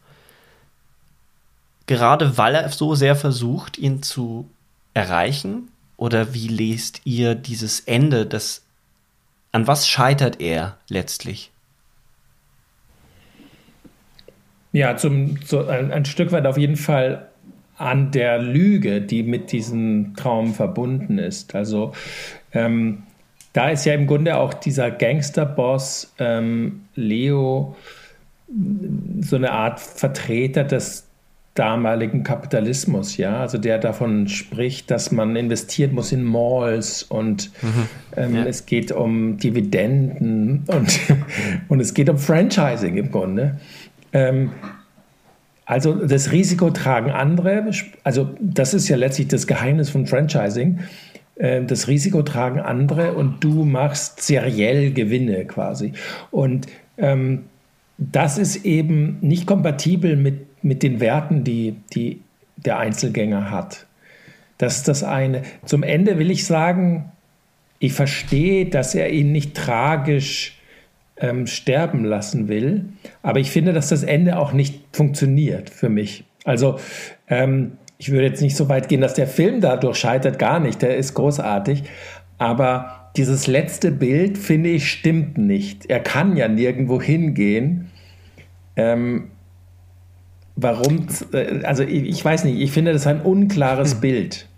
gerade weil er so sehr versucht, ihn zu erreichen? Oder wie lest ihr dieses Ende? Das, an was scheitert er letztlich? Ja, zum, so ein, ein Stück weit auf jeden Fall an der Lüge, die mit diesem Traum verbunden ist. Also ähm, da ist ja im Grunde auch dieser Gangsterboss ähm, Leo so eine Art Vertreter des damaligen Kapitalismus, ja, also der davon spricht, dass man investieren muss in Malls und mhm. ähm, ja. es geht um Dividenden und, und es geht um Franchising im Grunde. Ähm, also das Risiko tragen andere, also das ist ja letztlich das Geheimnis von Franchising. Äh, das Risiko tragen andere und du machst seriell Gewinne quasi. Und ähm, das ist eben nicht kompatibel mit, mit den Werten, die, die der Einzelgänger hat. Das ist das eine. Zum Ende will ich sagen, ich verstehe, dass er ihn nicht tragisch ähm, sterben lassen will. Aber ich finde, dass das Ende auch nicht funktioniert für mich. Also ähm, ich würde jetzt nicht so weit gehen, dass der Film dadurch scheitert, gar nicht. Der ist großartig. Aber dieses letzte Bild, finde ich, stimmt nicht. Er kann ja nirgendwo hingehen. Ähm, warum? Äh, also ich, ich, weiß nicht, ich finde das ein unklares hm. Bild.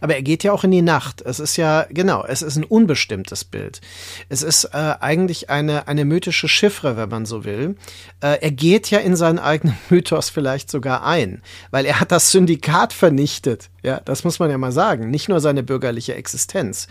Aber er geht ja auch in die Nacht. Es ist ja, genau, es ist ein unbestimmtes Bild. Es ist äh, eigentlich eine, eine mythische Chiffre, wenn man so will. Äh, er geht ja in seinen eigenen Mythos vielleicht sogar ein, weil er hat das Syndikat vernichtet. Ja, das muss man ja mal sagen. Nicht nur seine bürgerliche Existenz.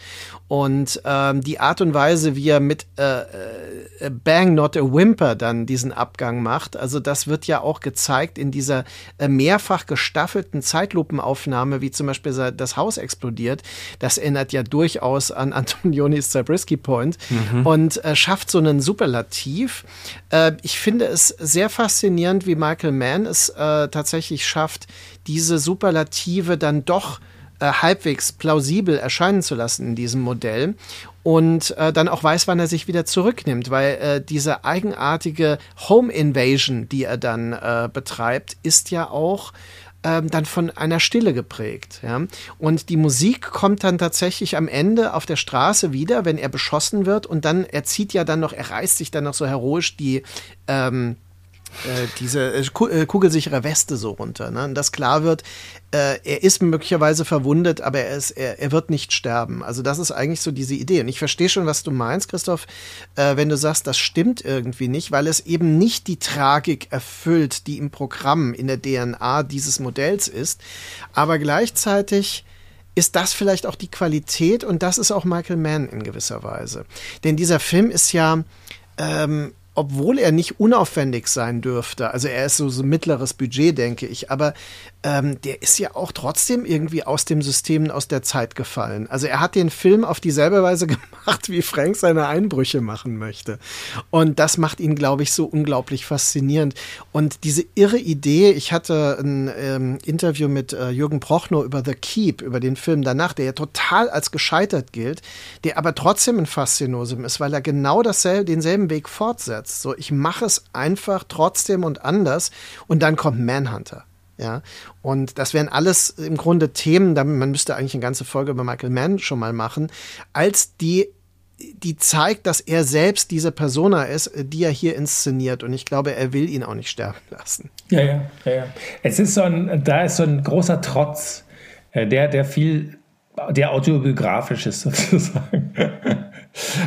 Und ähm, die Art und Weise, wie er mit äh, äh, Bang Not a Whimper dann diesen Abgang macht, also das wird ja auch gezeigt in dieser äh, mehrfach gestaffelten Zeitlupenaufnahme, wie zum Beispiel das Haus explodiert. Das erinnert ja durchaus an Antonionis Zabriskie Point mhm. und äh, schafft so einen Superlativ. Äh, ich finde es sehr faszinierend, wie Michael Mann es äh, tatsächlich schafft, diese Superlative dann doch äh, halbwegs plausibel erscheinen zu lassen in diesem Modell und äh, dann auch weiß, wann er sich wieder zurücknimmt, weil äh, diese eigenartige Home Invasion, die er dann äh, betreibt, ist ja auch ähm, dann von einer Stille geprägt. Ja? Und die Musik kommt dann tatsächlich am Ende auf der Straße wieder, wenn er beschossen wird. Und dann, er zieht ja dann noch, er reißt sich dann noch so heroisch die ähm, äh, diese äh, äh, kugelsichere Weste so runter. Ne? Und dass klar wird, äh, er ist möglicherweise verwundet, aber er, ist, er, er wird nicht sterben. Also das ist eigentlich so diese Idee. Und ich verstehe schon, was du meinst, Christoph, äh, wenn du sagst, das stimmt irgendwie nicht, weil es eben nicht die Tragik erfüllt, die im Programm, in der DNA dieses Modells ist. Aber gleichzeitig ist das vielleicht auch die Qualität und das ist auch Michael Mann in gewisser Weise. Denn dieser Film ist ja ähm, obwohl er nicht unaufwendig sein dürfte, also er ist so, so mittleres Budget, denke ich, aber ähm, der ist ja auch trotzdem irgendwie aus dem System aus der Zeit gefallen. Also er hat den Film auf dieselbe Weise gemacht, wie Frank seine Einbrüche machen möchte. Und das macht ihn, glaube ich, so unglaublich faszinierend. Und diese irre Idee, ich hatte ein ähm, Interview mit äh, Jürgen Prochnow über The Keep, über den Film danach, der ja total als gescheitert gilt, der aber trotzdem ein Faszinosum ist, weil er genau dasselbe, denselben Weg fortsetzt. So, ich mache es einfach trotzdem und anders. Und dann kommt Manhunter. Ja, und das wären alles im Grunde Themen, man müsste eigentlich eine ganze Folge über Michael Mann schon mal machen, als die die zeigt, dass er selbst diese Persona ist, die er hier inszeniert. Und ich glaube, er will ihn auch nicht sterben lassen. Ja, ja, ja. ja. Es ist so ein, da ist so ein großer Trotz, äh, der, der viel, der autobiografisch ist sozusagen.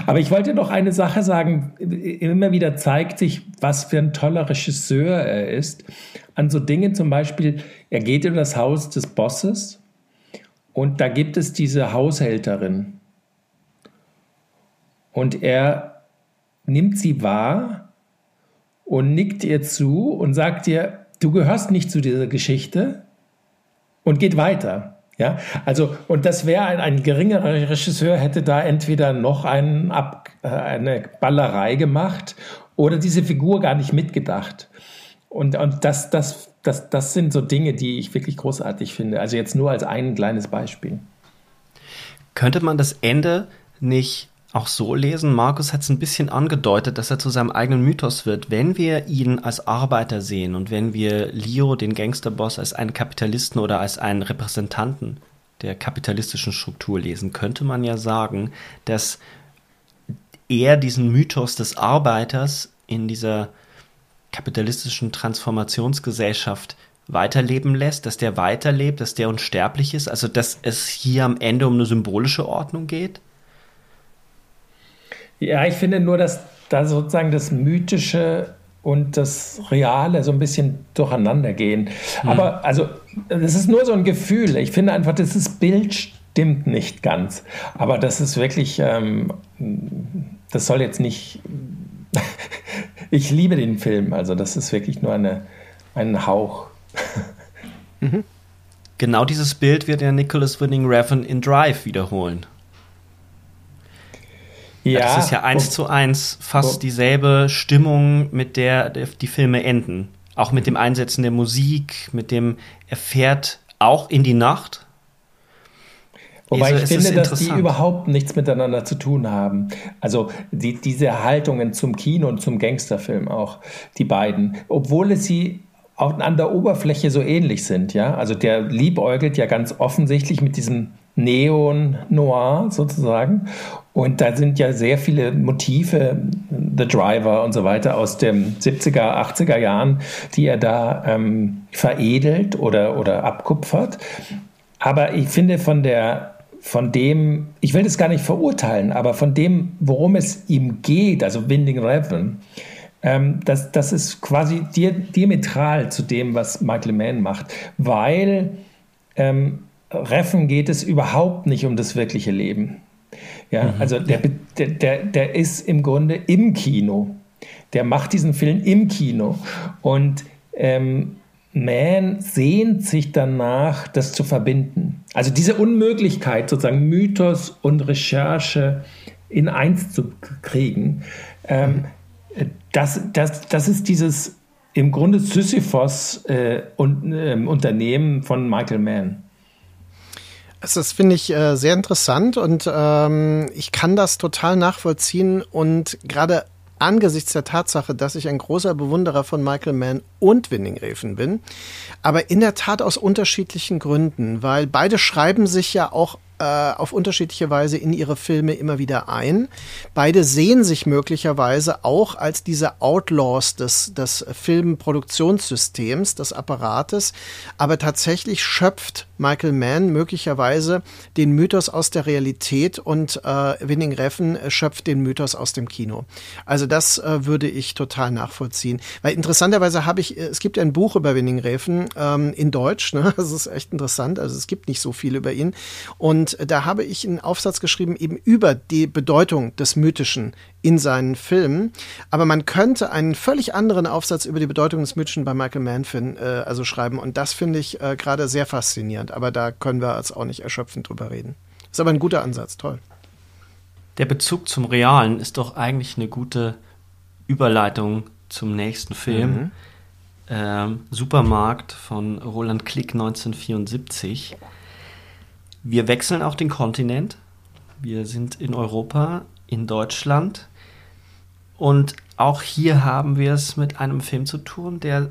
Aber ich wollte noch eine Sache sagen. Immer wieder zeigt sich, was für ein toller Regisseur er ist an so Dingen zum Beispiel, er geht in das Haus des Bosses und da gibt es diese Haushälterin. Und er nimmt sie wahr und nickt ihr zu und sagt ihr, du gehörst nicht zu dieser Geschichte und geht weiter. Ja, also, und das wäre ein, ein geringerer Regisseur, hätte da entweder noch einen Ab, äh, eine Ballerei gemacht oder diese Figur gar nicht mitgedacht. Und, und das, das, das, das sind so Dinge, die ich wirklich großartig finde. Also jetzt nur als ein kleines Beispiel. Könnte man das Ende nicht auch so lesen? Markus hat es ein bisschen angedeutet, dass er zu seinem eigenen Mythos wird. Wenn wir ihn als Arbeiter sehen und wenn wir Leo, den Gangsterboss, als einen Kapitalisten oder als einen Repräsentanten der kapitalistischen Struktur lesen, könnte man ja sagen, dass er diesen Mythos des Arbeiters in dieser kapitalistischen Transformationsgesellschaft weiterleben lässt, dass der weiterlebt, dass der unsterblich ist, also dass es hier am Ende um eine symbolische Ordnung geht? Ja, ich finde nur, dass da sozusagen das Mythische und das Reale so ein bisschen durcheinander gehen. Hm. Aber also, das ist nur so ein Gefühl. Ich finde einfach, dieses Bild stimmt nicht ganz. Aber das ist wirklich, ähm, das soll jetzt nicht ich liebe den Film. Also das ist wirklich nur eine, ein Hauch. mhm. Genau dieses Bild wird ja Nicholas Winning Refn in Drive wiederholen. Ja, das ist ja eins zu eins fast dieselbe Stimmung, mit der die Filme enden. Auch mit dem Einsetzen der Musik, mit dem er fährt auch in die Nacht, Wobei also, ich finde, dass die überhaupt nichts miteinander zu tun haben. Also die, diese Haltungen zum Kino und zum Gangsterfilm auch, die beiden, obwohl es sie auch an der Oberfläche so ähnlich sind, ja. Also der liebäugelt ja ganz offensichtlich mit diesem Neon Noir sozusagen. Und da sind ja sehr viele Motive, The Driver und so weiter aus den 70er, 80er Jahren, die er da ähm, veredelt oder, oder abkupfert. Aber ich finde von der von dem, ich will das gar nicht verurteilen, aber von dem, worum es ihm geht, also Winding Refn, ähm, das, das ist quasi diametral zu dem, was Michael Mann macht, weil ähm, Reffen geht es überhaupt nicht um das wirkliche Leben. Ja, mhm. also der, der, der ist im Grunde im Kino. Der macht diesen Film im Kino. Und ähm, man sehnt sich danach, das zu verbinden. Also diese Unmöglichkeit, sozusagen Mythos und Recherche in eins zu kriegen, ähm, das, das, das ist dieses im Grunde Sisyphos äh, und, äh, Unternehmen von Michael Mann. Also das finde ich äh, sehr interessant und ähm, ich kann das total nachvollziehen und gerade angesichts der Tatsache, dass ich ein großer Bewunderer von Michael Mann und Winning Refn bin, aber in der Tat aus unterschiedlichen Gründen, weil beide schreiben sich ja auch äh, auf unterschiedliche Weise in ihre Filme immer wieder ein. Beide sehen sich möglicherweise auch als diese Outlaws des, des Filmproduktionssystems, des Apparates, aber tatsächlich schöpft Michael Mann möglicherweise den Mythos aus der Realität und äh, Winning Reffen schöpft den Mythos aus dem Kino. Also das äh, würde ich total nachvollziehen. Weil interessanterweise habe ich, es gibt ein Buch über Winning Reffen ähm, in Deutsch, ne? das ist echt interessant, also es gibt nicht so viel über ihn und da habe ich einen Aufsatz geschrieben eben über die Bedeutung des Mythischen in seinen Filmen. Aber man könnte einen völlig anderen Aufsatz über die Bedeutung des Mythischen bei Michael Mann äh, also schreiben. Und das finde ich äh, gerade sehr faszinierend. Aber da können wir jetzt auch nicht erschöpfend drüber reden. Ist aber ein guter Ansatz, toll. Der Bezug zum Realen ist doch eigentlich eine gute Überleitung zum nächsten Film. Mhm. Ähm, Supermarkt von Roland Klick 1974. Wir wechseln auch den Kontinent. Wir sind in Europa, in Deutschland. Und auch hier haben wir es mit einem Film zu tun, der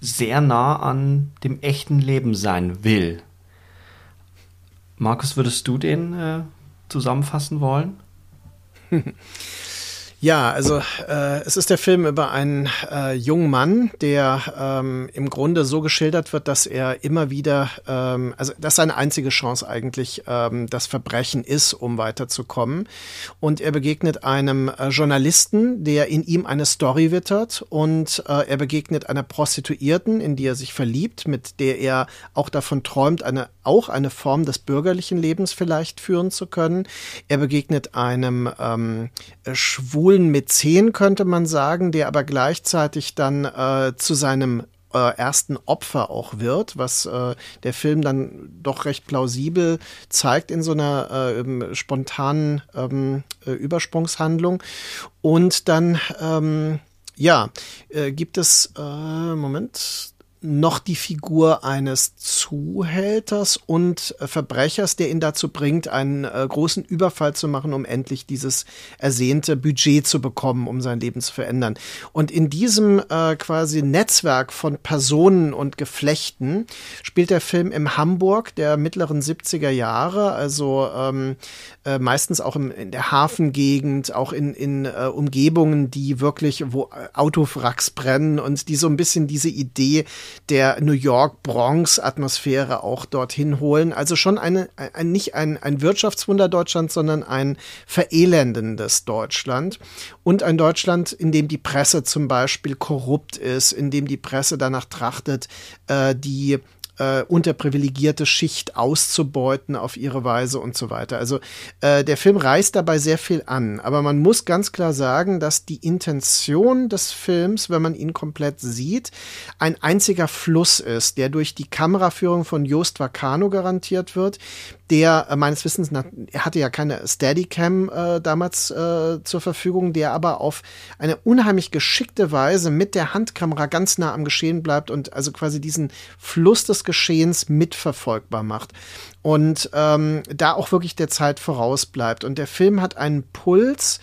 sehr nah an dem echten Leben sein will. Markus, würdest du den äh, zusammenfassen wollen? Ja, also äh, es ist der Film über einen äh, jungen Mann, der ähm, im Grunde so geschildert wird, dass er immer wieder, ähm, also dass seine einzige Chance eigentlich ähm, das Verbrechen ist, um weiterzukommen. Und er begegnet einem äh, Journalisten, der in ihm eine Story wittert und äh, er begegnet einer Prostituierten, in die er sich verliebt, mit der er auch davon träumt, eine auch eine Form des bürgerlichen Lebens vielleicht führen zu können. Er begegnet einem ähm, schwulen Mäzen, könnte man sagen, der aber gleichzeitig dann äh, zu seinem äh, ersten Opfer auch wird, was äh, der Film dann doch recht plausibel zeigt in so einer äh, spontanen ähm, äh, Übersprungshandlung. Und dann ähm, ja, äh, gibt es, äh, Moment, noch die Figur eines Zuhälters und äh, Verbrechers, der ihn dazu bringt, einen äh, großen Überfall zu machen, um endlich dieses ersehnte Budget zu bekommen, um sein Leben zu verändern. Und in diesem äh, quasi Netzwerk von Personen und Geflechten spielt der Film im Hamburg der mittleren 70er Jahre, also ähm, äh, meistens auch im, in der Hafengegend, auch in, in äh, Umgebungen, die wirklich, wo Autowracks brennen und die so ein bisschen diese Idee der New York Bronx Atmosphäre auch dorthin holen. Also schon eine, ein, nicht ein, ein Wirtschaftswunder Deutschland, sondern ein verelendendes Deutschland und ein Deutschland, in dem die Presse zum Beispiel korrupt ist, in dem die Presse danach trachtet, äh, die äh, unterprivilegierte Schicht auszubeuten auf ihre Weise und so weiter. Also äh, der Film reißt dabei sehr viel an, aber man muss ganz klar sagen, dass die Intention des Films, wenn man ihn komplett sieht, ein einziger Fluss ist, der durch die Kameraführung von Jost Vacano garantiert wird, der äh, meines Wissens, nach, er hatte ja keine Steadicam äh, damals äh, zur Verfügung, der aber auf eine unheimlich geschickte Weise mit der Handkamera ganz nah am Geschehen bleibt und also quasi diesen Fluss des Geschehens mitverfolgbar macht und ähm, da auch wirklich der Zeit voraus bleibt. Und der Film hat einen Puls,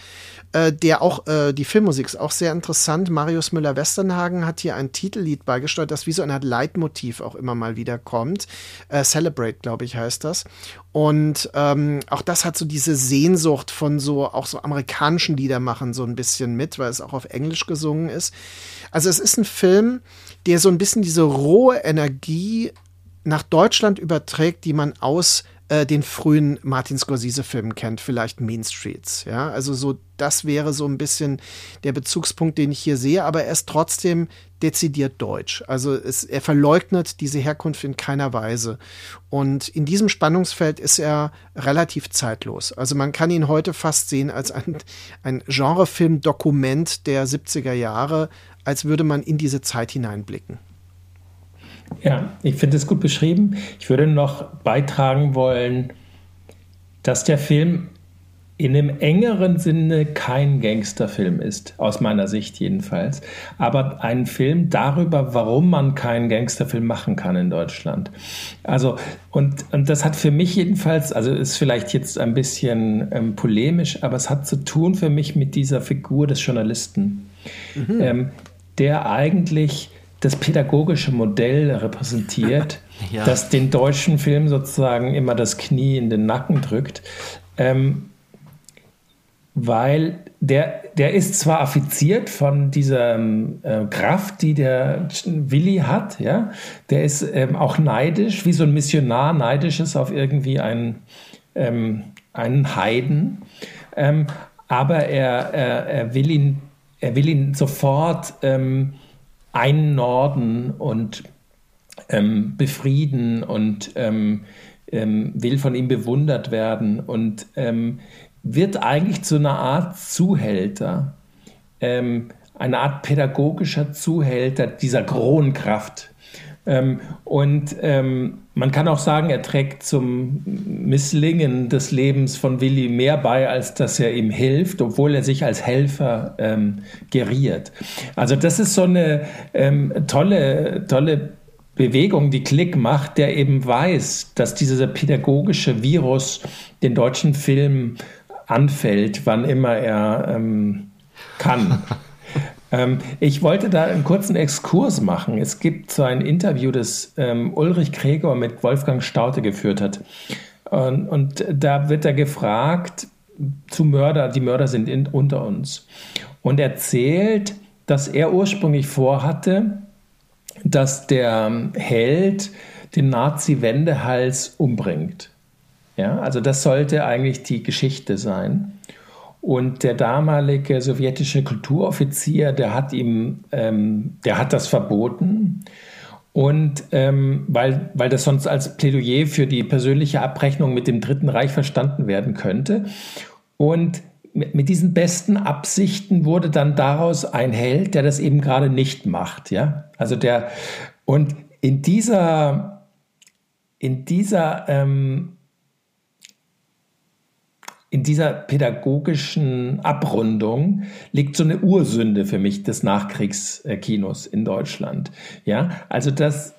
äh, der auch, äh, die Filmmusik ist auch sehr interessant. Marius Müller-Westernhagen hat hier ein Titellied beigesteuert, das wie so eine Art Leitmotiv auch immer mal wieder kommt. Äh, Celebrate, glaube ich, heißt das. Und ähm, auch das hat so diese Sehnsucht von so auch so amerikanischen Liedermachen so ein bisschen mit, weil es auch auf Englisch gesungen ist. Also es ist ein Film, der so ein bisschen diese rohe Energie nach Deutschland überträgt, die man aus äh, den frühen Martin Scorsese-Filmen kennt, vielleicht Mean Streets. Ja, also so, das wäre so ein bisschen der Bezugspunkt, den ich hier sehe, aber er ist trotzdem dezidiert deutsch. Also es, er verleugnet diese Herkunft in keiner Weise. Und in diesem Spannungsfeld ist er relativ zeitlos. Also man kann ihn heute fast sehen als ein, ein Genrefilm-Dokument der 70er Jahre, als würde man in diese Zeit hineinblicken. Ja, ich finde es gut beschrieben. Ich würde noch beitragen wollen, dass der Film in einem engeren Sinne kein Gangsterfilm ist, aus meiner Sicht jedenfalls, aber ein Film darüber, warum man keinen Gangsterfilm machen kann in Deutschland. Also, und, und das hat für mich jedenfalls, also ist vielleicht jetzt ein bisschen ähm, polemisch, aber es hat zu tun für mich mit dieser Figur des Journalisten, mhm. ähm, der eigentlich das pädagogische Modell repräsentiert, ja. das den deutschen Film sozusagen immer das Knie in den Nacken drückt. Ähm, weil der, der ist zwar affiziert von dieser äh, Kraft, die der Willi hat, ja, der ist ähm, auch neidisch, wie so ein Missionar neidisch ist auf irgendwie einen, ähm, einen Heiden, ähm, aber er, er, er, will ihn, er will ihn sofort ähm, einnorden und ähm, befrieden und ähm, will von ihm bewundert werden und wird eigentlich zu einer Art Zuhälter, ähm, eine Art pädagogischer Zuhälter dieser Kronkraft. Ähm, und ähm, man kann auch sagen, er trägt zum Misslingen des Lebens von Willi mehr bei, als dass er ihm hilft, obwohl er sich als Helfer ähm, geriert. Also das ist so eine tolle, tolle Bewegung, die Klick macht, der eben weiß, dass dieser pädagogische Virus den deutschen Film anfällt, wann immer er ähm, kann. ähm, ich wollte da einen kurzen Exkurs machen. Es gibt so ein Interview, das ähm, Ulrich Gregor mit Wolfgang Staute geführt hat. Und, und da wird er gefragt zu Mörder, die Mörder sind in, unter uns. Und erzählt, dass er ursprünglich vorhatte, dass der Held den Nazi-Wendehals umbringt. Ja, also das sollte eigentlich die Geschichte sein. Und der damalige sowjetische Kulturoffizier, der hat ihm, ähm, der hat das verboten. Und ähm, weil, weil das sonst als Plädoyer für die persönliche Abrechnung mit dem Dritten Reich verstanden werden könnte. Und mit, diesen besten Absichten wurde dann daraus ein Held, der das eben gerade nicht macht. Ja, also der und in dieser in dieser ähm, in dieser pädagogischen Abrundung liegt so eine Ursünde für mich des Nachkriegskinos in Deutschland. Ja, also das,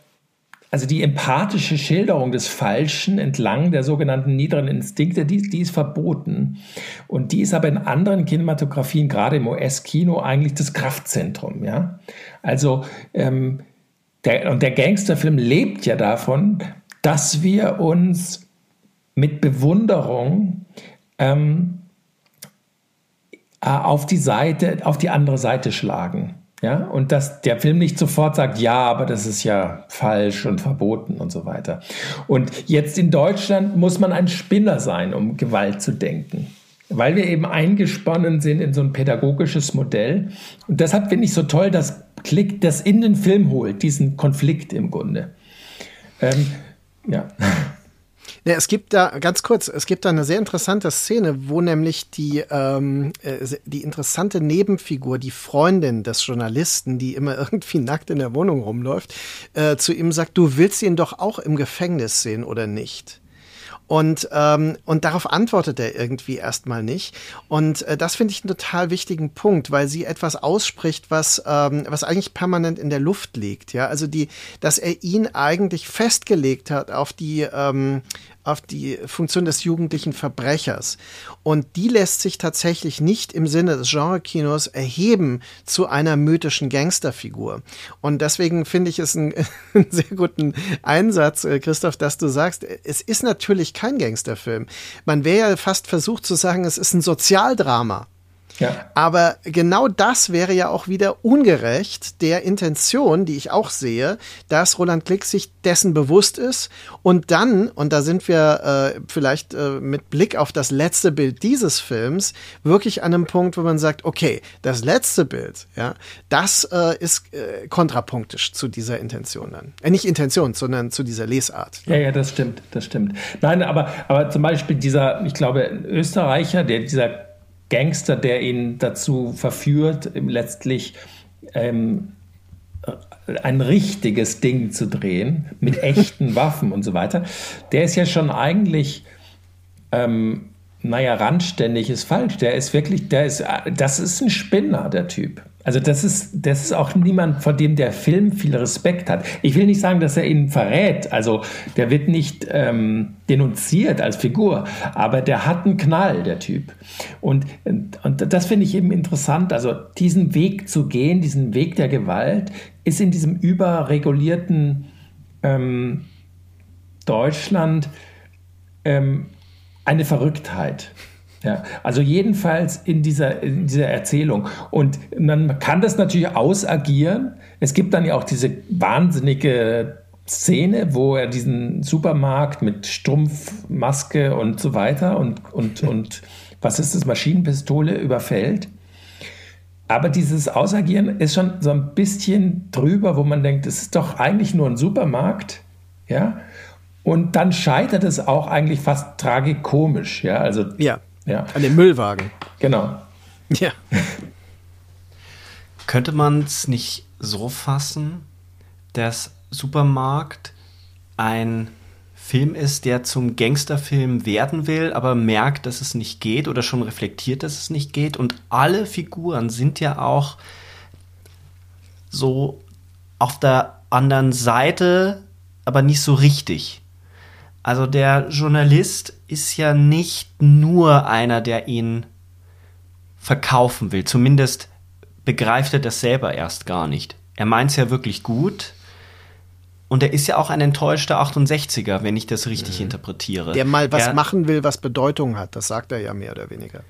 also die empathische Schilderung des Falschen entlang der sogenannten niederen Instinkte, die, die ist verboten. Und die ist aber in anderen Kinematografien, gerade im US-Kino, eigentlich das Kraftzentrum. Ja, also ähm, der, und der Gangsterfilm lebt ja davon, dass wir uns mit Bewunderung ähm, äh, auf die Seite, auf die andere Seite schlagen. Ja, und dass der Film nicht sofort sagt, ja, aber das ist ja falsch und verboten und so weiter. Und jetzt in Deutschland muss man ein Spinner sein, um Gewalt zu denken. Weil wir eben eingesponnen sind in so ein pädagogisches Modell. Und deshalb finde ich so toll, dass Klick das in den Film holt, diesen Konflikt im Grunde. Ähm, ja. Ja, es gibt da, ganz kurz, es gibt da eine sehr interessante Szene, wo nämlich die, ähm, äh, die interessante Nebenfigur, die Freundin des Journalisten, die immer irgendwie nackt in der Wohnung rumläuft, äh, zu ihm sagt, du willst ihn doch auch im Gefängnis sehen oder nicht? Und, ähm, und darauf antwortet er irgendwie erstmal nicht. Und äh, das finde ich einen total wichtigen Punkt, weil sie etwas ausspricht, was, ähm, was eigentlich permanent in der Luft liegt. Ja, also die, dass er ihn eigentlich festgelegt hat auf die, ähm, auf die Funktion des jugendlichen Verbrechers. Und die lässt sich tatsächlich nicht im Sinne des Genre-Kinos erheben zu einer mythischen Gangsterfigur. Und deswegen finde ich es einen, einen, sehr guten Einsatz, äh, Christoph, dass du sagst, es ist natürlich kein Gangsterfilm. Man wäre ja fast versucht zu sagen, es ist ein Sozialdrama. Ja. Aber genau das wäre ja auch wieder ungerecht der Intention, die ich auch sehe, dass Roland Klick sich dessen bewusst ist und dann, und da sind wir äh, vielleicht äh, mit Blick auf das letzte Bild dieses Films, wirklich an einem Punkt, wo man sagt, okay, das letzte Bild, ja, das äh, ist äh, kontrapunktisch zu dieser Intention dann. Äh, nicht Intention, sondern zu dieser Lesart. Ja, ja, das stimmt, das stimmt. Nein, aber, aber zum Beispiel dieser, ich glaube, Österreicher, der dieser Gangster, der ihn dazu verführt, letztlich ähm, ein richtiges Ding zu drehen mit echten Waffen und so weiter, der ist ja schon eigentlich ähm, naja, randständig ist falsch. Der ist wirklich, der ist, das ist ein Spinner, der Typ. Also das ist, das ist auch niemand, vor dem der Film viel Respekt hat. Ich will nicht sagen, dass er ihn verrät. Also der wird nicht ähm, denunziert als Figur, aber der hat einen Knall, der Typ. Und, und das finde ich eben interessant. Also diesen Weg zu gehen, diesen Weg der Gewalt, ist in diesem überregulierten ähm, Deutschland ähm, eine Verrücktheit. Ja, also jedenfalls in dieser, in dieser Erzählung. Und man kann das natürlich ausagieren. Es gibt dann ja auch diese wahnsinnige Szene, wo er diesen Supermarkt mit Strumpfmaske und so weiter und, und, und was ist das, Maschinenpistole überfällt. Aber dieses Ausagieren ist schon so ein bisschen drüber, wo man denkt, es ist doch eigentlich nur ein Supermarkt. Ja. Und dann scheitert es auch eigentlich fast tragikomisch. Ja, also. Ja. Ja. An dem Müllwagen. Genau. Ja. Könnte man es nicht so fassen, dass Supermarkt ein Film ist, der zum Gangsterfilm werden will, aber merkt, dass es nicht geht oder schon reflektiert, dass es nicht geht. Und alle Figuren sind ja auch so auf der anderen Seite, aber nicht so richtig. Also der Journalist ist ja nicht nur einer, der ihn verkaufen will. Zumindest begreift er das selber erst gar nicht. Er meint es ja wirklich gut. Und er ist ja auch ein enttäuschter 68er, wenn ich das richtig mhm. interpretiere. Der mal was er, machen will, was Bedeutung hat. Das sagt er ja mehr oder weniger.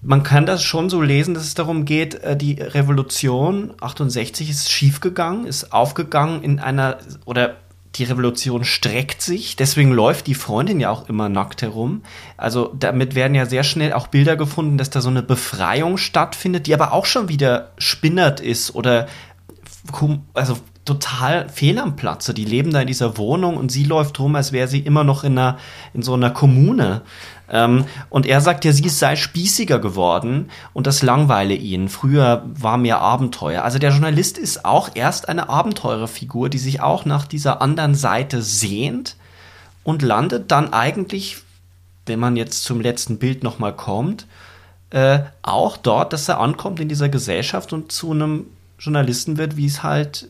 Man kann das schon so lesen, dass es darum geht, äh, die Revolution 68 ist schiefgegangen, ist aufgegangen in einer, oder die Revolution streckt sich, deswegen läuft die Freundin ja auch immer nackt herum. Also damit werden ja sehr schnell auch Bilder gefunden, dass da so eine Befreiung stattfindet, die aber auch schon wieder spinnert ist oder also total fehl am Platze. Die leben da in dieser Wohnung und sie läuft rum, als wäre sie immer noch in, einer, in so einer Kommune. Ähm, und er sagt ja, sie sei spießiger geworden und das langweile ihn. Früher war mehr Abenteuer. Also der Journalist ist auch erst eine Abenteurerfigur, die sich auch nach dieser anderen Seite sehnt und landet dann eigentlich, wenn man jetzt zum letzten Bild nochmal kommt, äh, auch dort, dass er ankommt in dieser Gesellschaft und zu einem Journalisten wird, wie es halt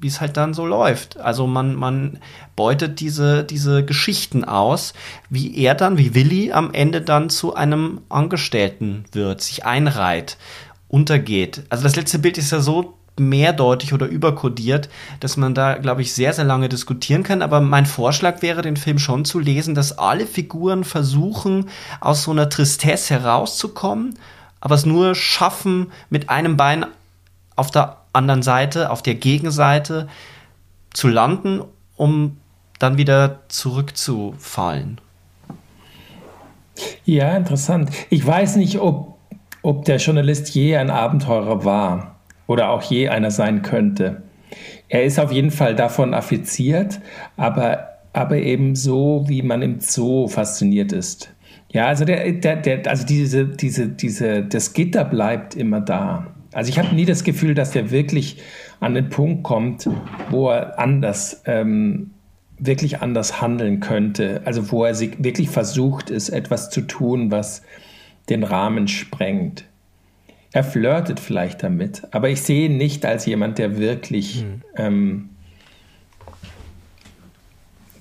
wie es halt dann so läuft. Also man, man beutet diese, diese Geschichten aus, wie er dann, wie Willi am Ende dann zu einem Angestellten wird, sich einreiht, untergeht. Also das letzte Bild ist ja so mehrdeutig oder überkodiert, dass man da, glaube ich, sehr, sehr lange diskutieren kann. Aber mein Vorschlag wäre, den Film schon zu lesen, dass alle Figuren versuchen, aus so einer Tristesse herauszukommen, aber es nur schaffen, mit einem Bein auf der anderen Seite, auf der Gegenseite zu landen, um dann wieder zurückzufallen. Ja, interessant. Ich weiß nicht, ob, ob der Journalist je ein Abenteurer war oder auch je einer sein könnte. Er ist auf jeden Fall davon affiziert, aber, aber eben so, wie man im Zoo fasziniert ist. Ja, also, der, der, der, also diese, diese, diese, das Gitter bleibt immer da. Also ich habe nie das Gefühl, dass er wirklich an den Punkt kommt, wo er anders, ähm, wirklich anders handeln könnte. Also wo er sich wirklich versucht ist, etwas zu tun, was den Rahmen sprengt. Er flirtet vielleicht damit, aber ich sehe ihn nicht als jemand, der wirklich, mhm. ähm,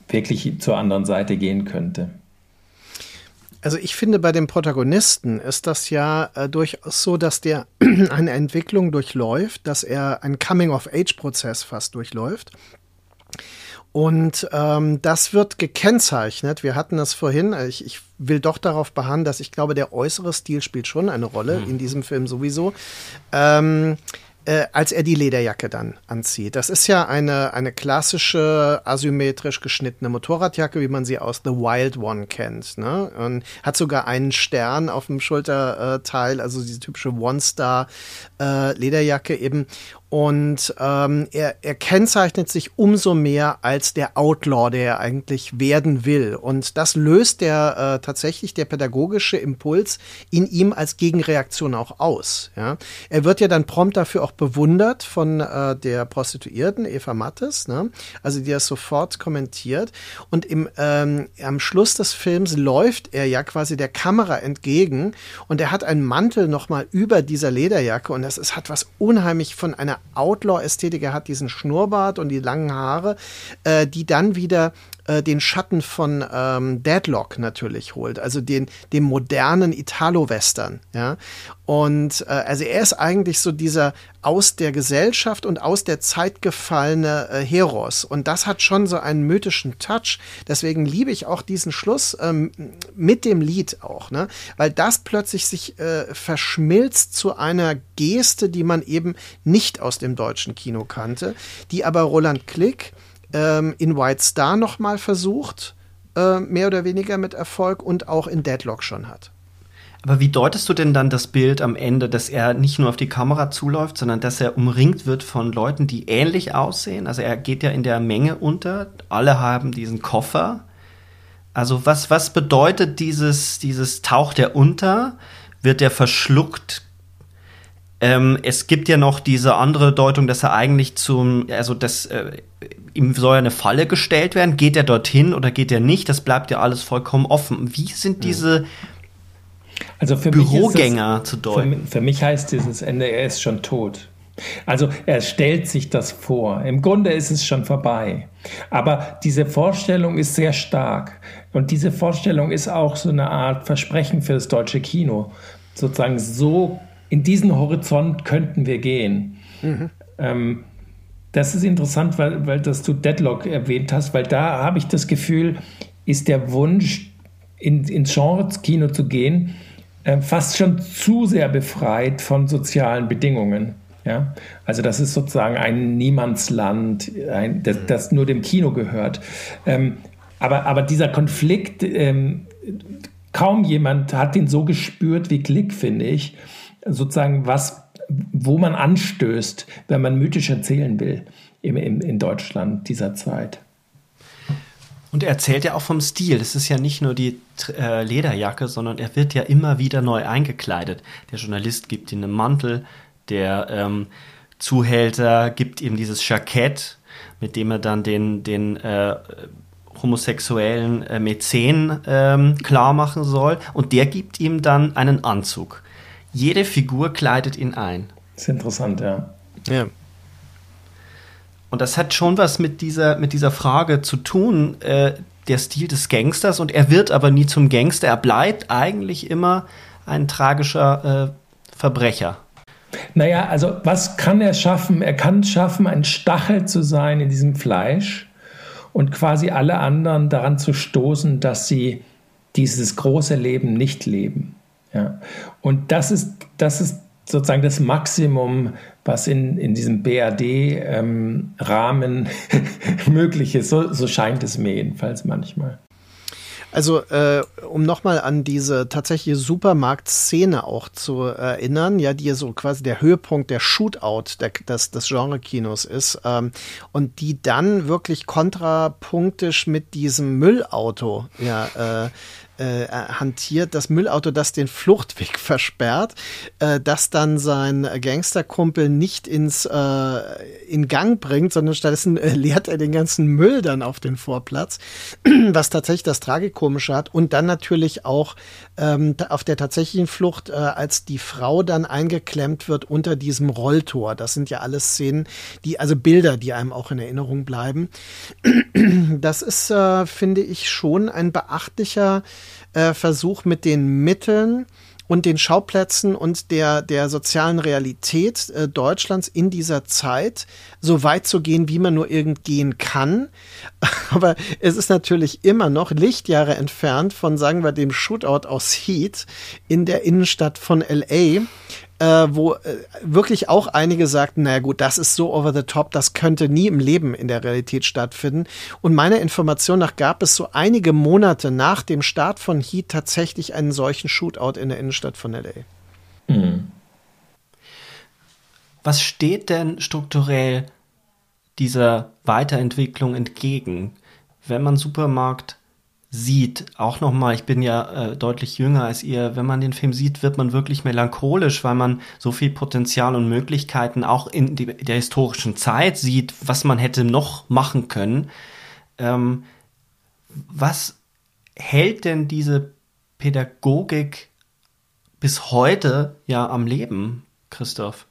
wirklich zur anderen Seite gehen könnte. Also ich finde, bei dem Protagonisten ist das ja äh, durchaus so, dass der eine Entwicklung durchläuft, dass er einen Coming-of-Age-Prozess fast durchläuft. Und ähm, das wird gekennzeichnet. Wir hatten das vorhin. Ich, ich will doch darauf beharren, dass ich glaube, der äußere Stil spielt schon eine Rolle mhm. in diesem Film sowieso. Ähm, äh, als er die Lederjacke dann anzieht. Das ist ja eine, eine klassische asymmetrisch geschnittene Motorradjacke, wie man sie aus The Wild One kennt. Ne? Und hat sogar einen Stern auf dem Schulterteil, also diese typische One-Star-Lederjacke äh, eben. Und ähm, er, er kennzeichnet sich umso mehr als der Outlaw, der er eigentlich werden will. Und das löst der äh, tatsächlich der pädagogische Impuls in ihm als Gegenreaktion auch aus. Ja? Er wird ja dann prompt dafür auch bewundert von äh, der Prostituierten Eva Mattes, ne? also die das sofort kommentiert. Und im, ähm, am Schluss des Films läuft er ja quasi der Kamera entgegen und er hat einen Mantel nochmal über dieser Lederjacke und es, es hat was unheimlich von einer Outlaw-Ästhetik. Er hat diesen Schnurrbart und die langen Haare, äh, die dann wieder äh, den Schatten von ähm, Deadlock natürlich holt, also den dem modernen Italo-Western. Ja? Und äh, also er ist eigentlich so dieser aus der Gesellschaft und aus der Zeit gefallene äh, Heros. Und das hat schon so einen mythischen Touch. Deswegen liebe ich auch diesen Schluss ähm, mit dem Lied auch, ne? Weil das plötzlich sich äh, verschmilzt zu einer Geste, die man eben nicht aus dem deutschen Kino kannte, die aber Roland Klick ähm, in White Star nochmal versucht, äh, mehr oder weniger mit Erfolg und auch in Deadlock schon hat. Aber wie deutest du denn dann das Bild am Ende, dass er nicht nur auf die Kamera zuläuft, sondern dass er umringt wird von Leuten, die ähnlich aussehen? Also er geht ja in der Menge unter, alle haben diesen Koffer. Also was, was bedeutet dieses, dieses Taucht er unter? Wird er verschluckt? Ähm, es gibt ja noch diese andere Deutung, dass er eigentlich zum, also das, äh, ihm soll ja eine Falle gestellt werden. Geht er dorthin oder geht er nicht? Das bleibt ja alles vollkommen offen. Wie sind diese also für Bürogänger das, zu deuten? Für, für mich heißt dieses Ende, er ist schon tot. Also er stellt sich das vor. Im Grunde ist es schon vorbei. Aber diese Vorstellung ist sehr stark. Und diese Vorstellung ist auch so eine Art Versprechen für das deutsche Kino. Sozusagen so in diesen Horizont könnten wir gehen. Mhm. Ähm, das ist interessant, weil, weil dass du Deadlock erwähnt hast, weil da habe ich das Gefühl, ist der Wunsch, in, ins Genre-Kino zu gehen, äh, fast schon zu sehr befreit von sozialen Bedingungen. Ja? Also das ist sozusagen ein Niemandsland, ein, das, mhm. das nur dem Kino gehört. Ähm, aber, aber dieser Konflikt, ähm, kaum jemand hat ihn so gespürt wie Klick, finde ich sozusagen was, wo man anstößt, wenn man mythisch erzählen will im, im, in Deutschland dieser Zeit. Und er erzählt ja auch vom Stil. Es ist ja nicht nur die äh, Lederjacke, sondern er wird ja immer wieder neu eingekleidet. Der Journalist gibt ihm einen Mantel, der ähm, Zuhälter gibt ihm dieses Jackett, mit dem er dann den, den äh, homosexuellen äh, Mäzen ähm, klar machen soll. Und der gibt ihm dann einen Anzug. Jede Figur kleidet ihn ein. Das ist interessant, ja. Ja. Und das hat schon was mit dieser, mit dieser Frage zu tun, äh, der Stil des Gangsters. Und er wird aber nie zum Gangster. Er bleibt eigentlich immer ein tragischer äh, Verbrecher. Naja, also was kann er schaffen? Er kann schaffen, ein Stachel zu sein in diesem Fleisch und quasi alle anderen daran zu stoßen, dass sie dieses große Leben nicht leben. Ja. Und das ist, das ist sozusagen das Maximum, was in, in diesem BRD-Rahmen ähm, möglich ist. So, so scheint es mir jedenfalls manchmal. Also, äh, um nochmal an diese tatsächliche Supermarktszene auch zu erinnern, ja, die so quasi der Höhepunkt der Shootout der, des, des Genre-Kinos ist, ähm, und die dann wirklich kontrapunktisch mit diesem Müllauto, ja, äh, äh, hantiert, das Müllauto, das den Fluchtweg versperrt, äh, das dann sein Gangsterkumpel nicht ins äh, in Gang bringt, sondern stattdessen äh, leert er den ganzen Müll dann auf den Vorplatz, was tatsächlich das Tragikomische hat und dann natürlich auch ähm, auf der tatsächlichen Flucht, äh, als die Frau dann eingeklemmt wird unter diesem Rolltor. Das sind ja alles Szenen, die also Bilder, die einem auch in Erinnerung bleiben. Das ist, finde ich, schon ein beachtlicher äh, Versuch mit den Mitteln und den Schauplätzen und der, der sozialen Realität äh, Deutschlands in dieser Zeit so weit zu gehen, wie man nur irgend gehen kann. Aber es ist natürlich immer noch Lichtjahre entfernt von, sagen wir, dem Shootout aus Heat in der Innenstadt von LA, äh, wo äh, wirklich auch einige sagten, naja gut, das ist so over the top, das könnte nie im Leben in der Realität stattfinden. Und meiner Information nach gab es so einige Monate nach dem Start von Heat tatsächlich einen solchen Shootout in der Innenstadt von LA. Mhm. was steht denn strukturell dieser Weiterentwicklung entgegen? Wenn man Supermarkt sieht, auch nochmal, ich bin ja äh, deutlich jünger als ihr, wenn man den Film sieht, wird man wirklich melancholisch, weil man so viel Potenzial und Möglichkeiten auch in die, der historischen Zeit sieht, was man hätte noch machen können. Ähm, was hält denn diese Pädagogik bis heute ja am Leben, Christoph?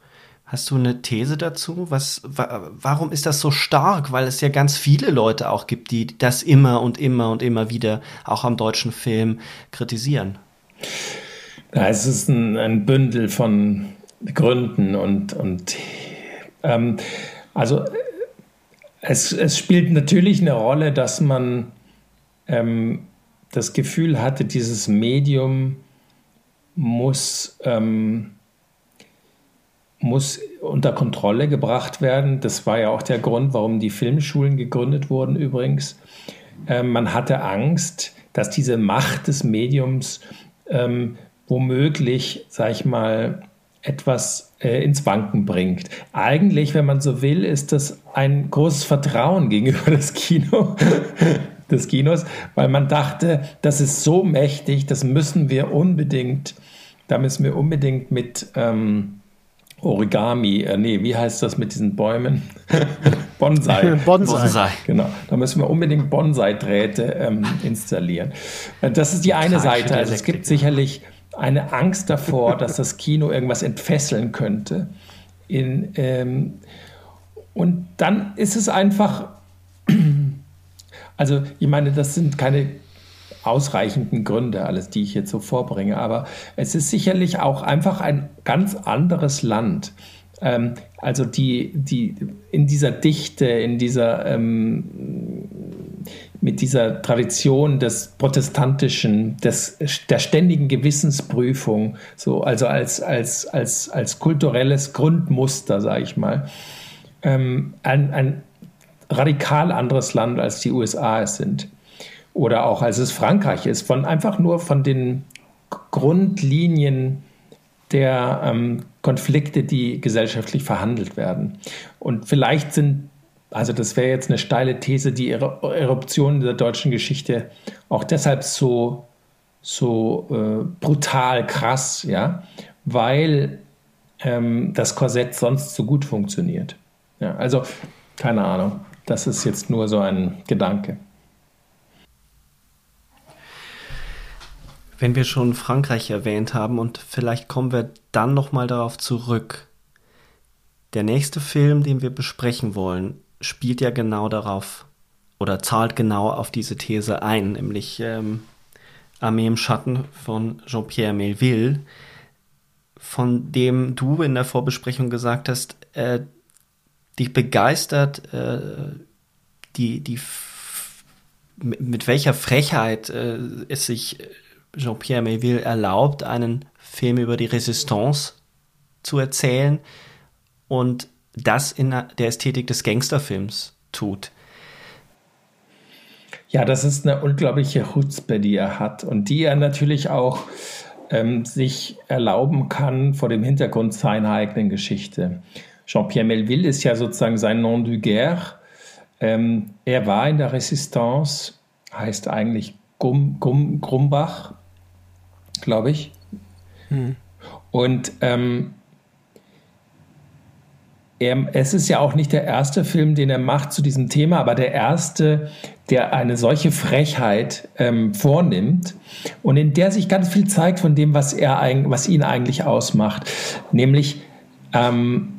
Hast du eine These dazu? Was, wa warum ist das so stark? Weil es ja ganz viele Leute auch gibt, die das immer und immer und immer wieder auch am deutschen Film kritisieren. Ja, es ist ein, ein Bündel von Gründen und, und ähm, also es, es spielt natürlich eine Rolle, dass man ähm, das Gefühl hatte, dieses Medium muss ähm, muss unter Kontrolle gebracht werden. Das war ja auch der Grund, warum die Filmschulen gegründet wurden übrigens. Ähm, man hatte Angst, dass diese Macht des Mediums ähm, womöglich, sag ich mal, etwas äh, ins Wanken bringt. Eigentlich, wenn man so will, ist das ein großes Vertrauen gegenüber das Kino. des Kinos, weil man dachte, das ist so mächtig, das müssen wir unbedingt, da müssen wir unbedingt mit ähm, Origami, äh, nee, wie heißt das mit diesen Bäumen? Bonsai. Bonsai. Bonsai. Genau, da müssen wir unbedingt Bonsai-Drähte ähm, installieren. Äh, das ist die eine Seite. Also es gibt sicherlich eine Angst davor, dass das Kino irgendwas entfesseln könnte. In, ähm, und dann ist es einfach, also ich meine, das sind keine ausreichenden Gründe, alles, die ich jetzt so vorbringe. Aber es ist sicherlich auch einfach ein ganz anderes Land. Ähm, also die, die in dieser Dichte, in dieser ähm, mit dieser Tradition des protestantischen, des, der ständigen Gewissensprüfung, so also als, als, als, als kulturelles Grundmuster, sage ich mal, ähm, ein, ein radikal anderes Land als die USA es sind oder auch als es Frankreich ist, von einfach nur von den Grundlinien der ähm, Konflikte, die gesellschaftlich verhandelt werden. Und vielleicht sind, also das wäre jetzt eine steile These, die Eruptionen der deutschen Geschichte auch deshalb so, so äh, brutal krass, ja, weil ähm, das Korsett sonst so gut funktioniert. Ja, also keine Ahnung, das ist jetzt nur so ein Gedanke. Wenn wir schon Frankreich erwähnt haben und vielleicht kommen wir dann noch mal darauf zurück. Der nächste Film, den wir besprechen wollen, spielt ja genau darauf oder zahlt genau auf diese These ein, nämlich ähm, Armee im Schatten von Jean-Pierre Melville, von dem du in der Vorbesprechung gesagt hast, äh, dich begeistert, äh, die, die mit welcher Frechheit äh, es sich Jean-Pierre Melville erlaubt, einen Film über die Resistance zu erzählen und das in der Ästhetik des Gangsterfilms tut. Ja, das ist eine unglaubliche Chutzpe, die er hat und die er natürlich auch ähm, sich erlauben kann vor dem Hintergrund seiner eigenen Geschichte. Jean-Pierre Melville ist ja sozusagen sein Nom du guerre. Ähm, er war in der Resistance, heißt eigentlich Gum, Gum, Grumbach, glaube ich. Hm. Und ähm, er, es ist ja auch nicht der erste Film, den er macht zu diesem Thema, aber der erste, der eine solche Frechheit ähm, vornimmt und in der sich ganz viel zeigt von dem, was, er, was ihn eigentlich ausmacht. Nämlich, ähm,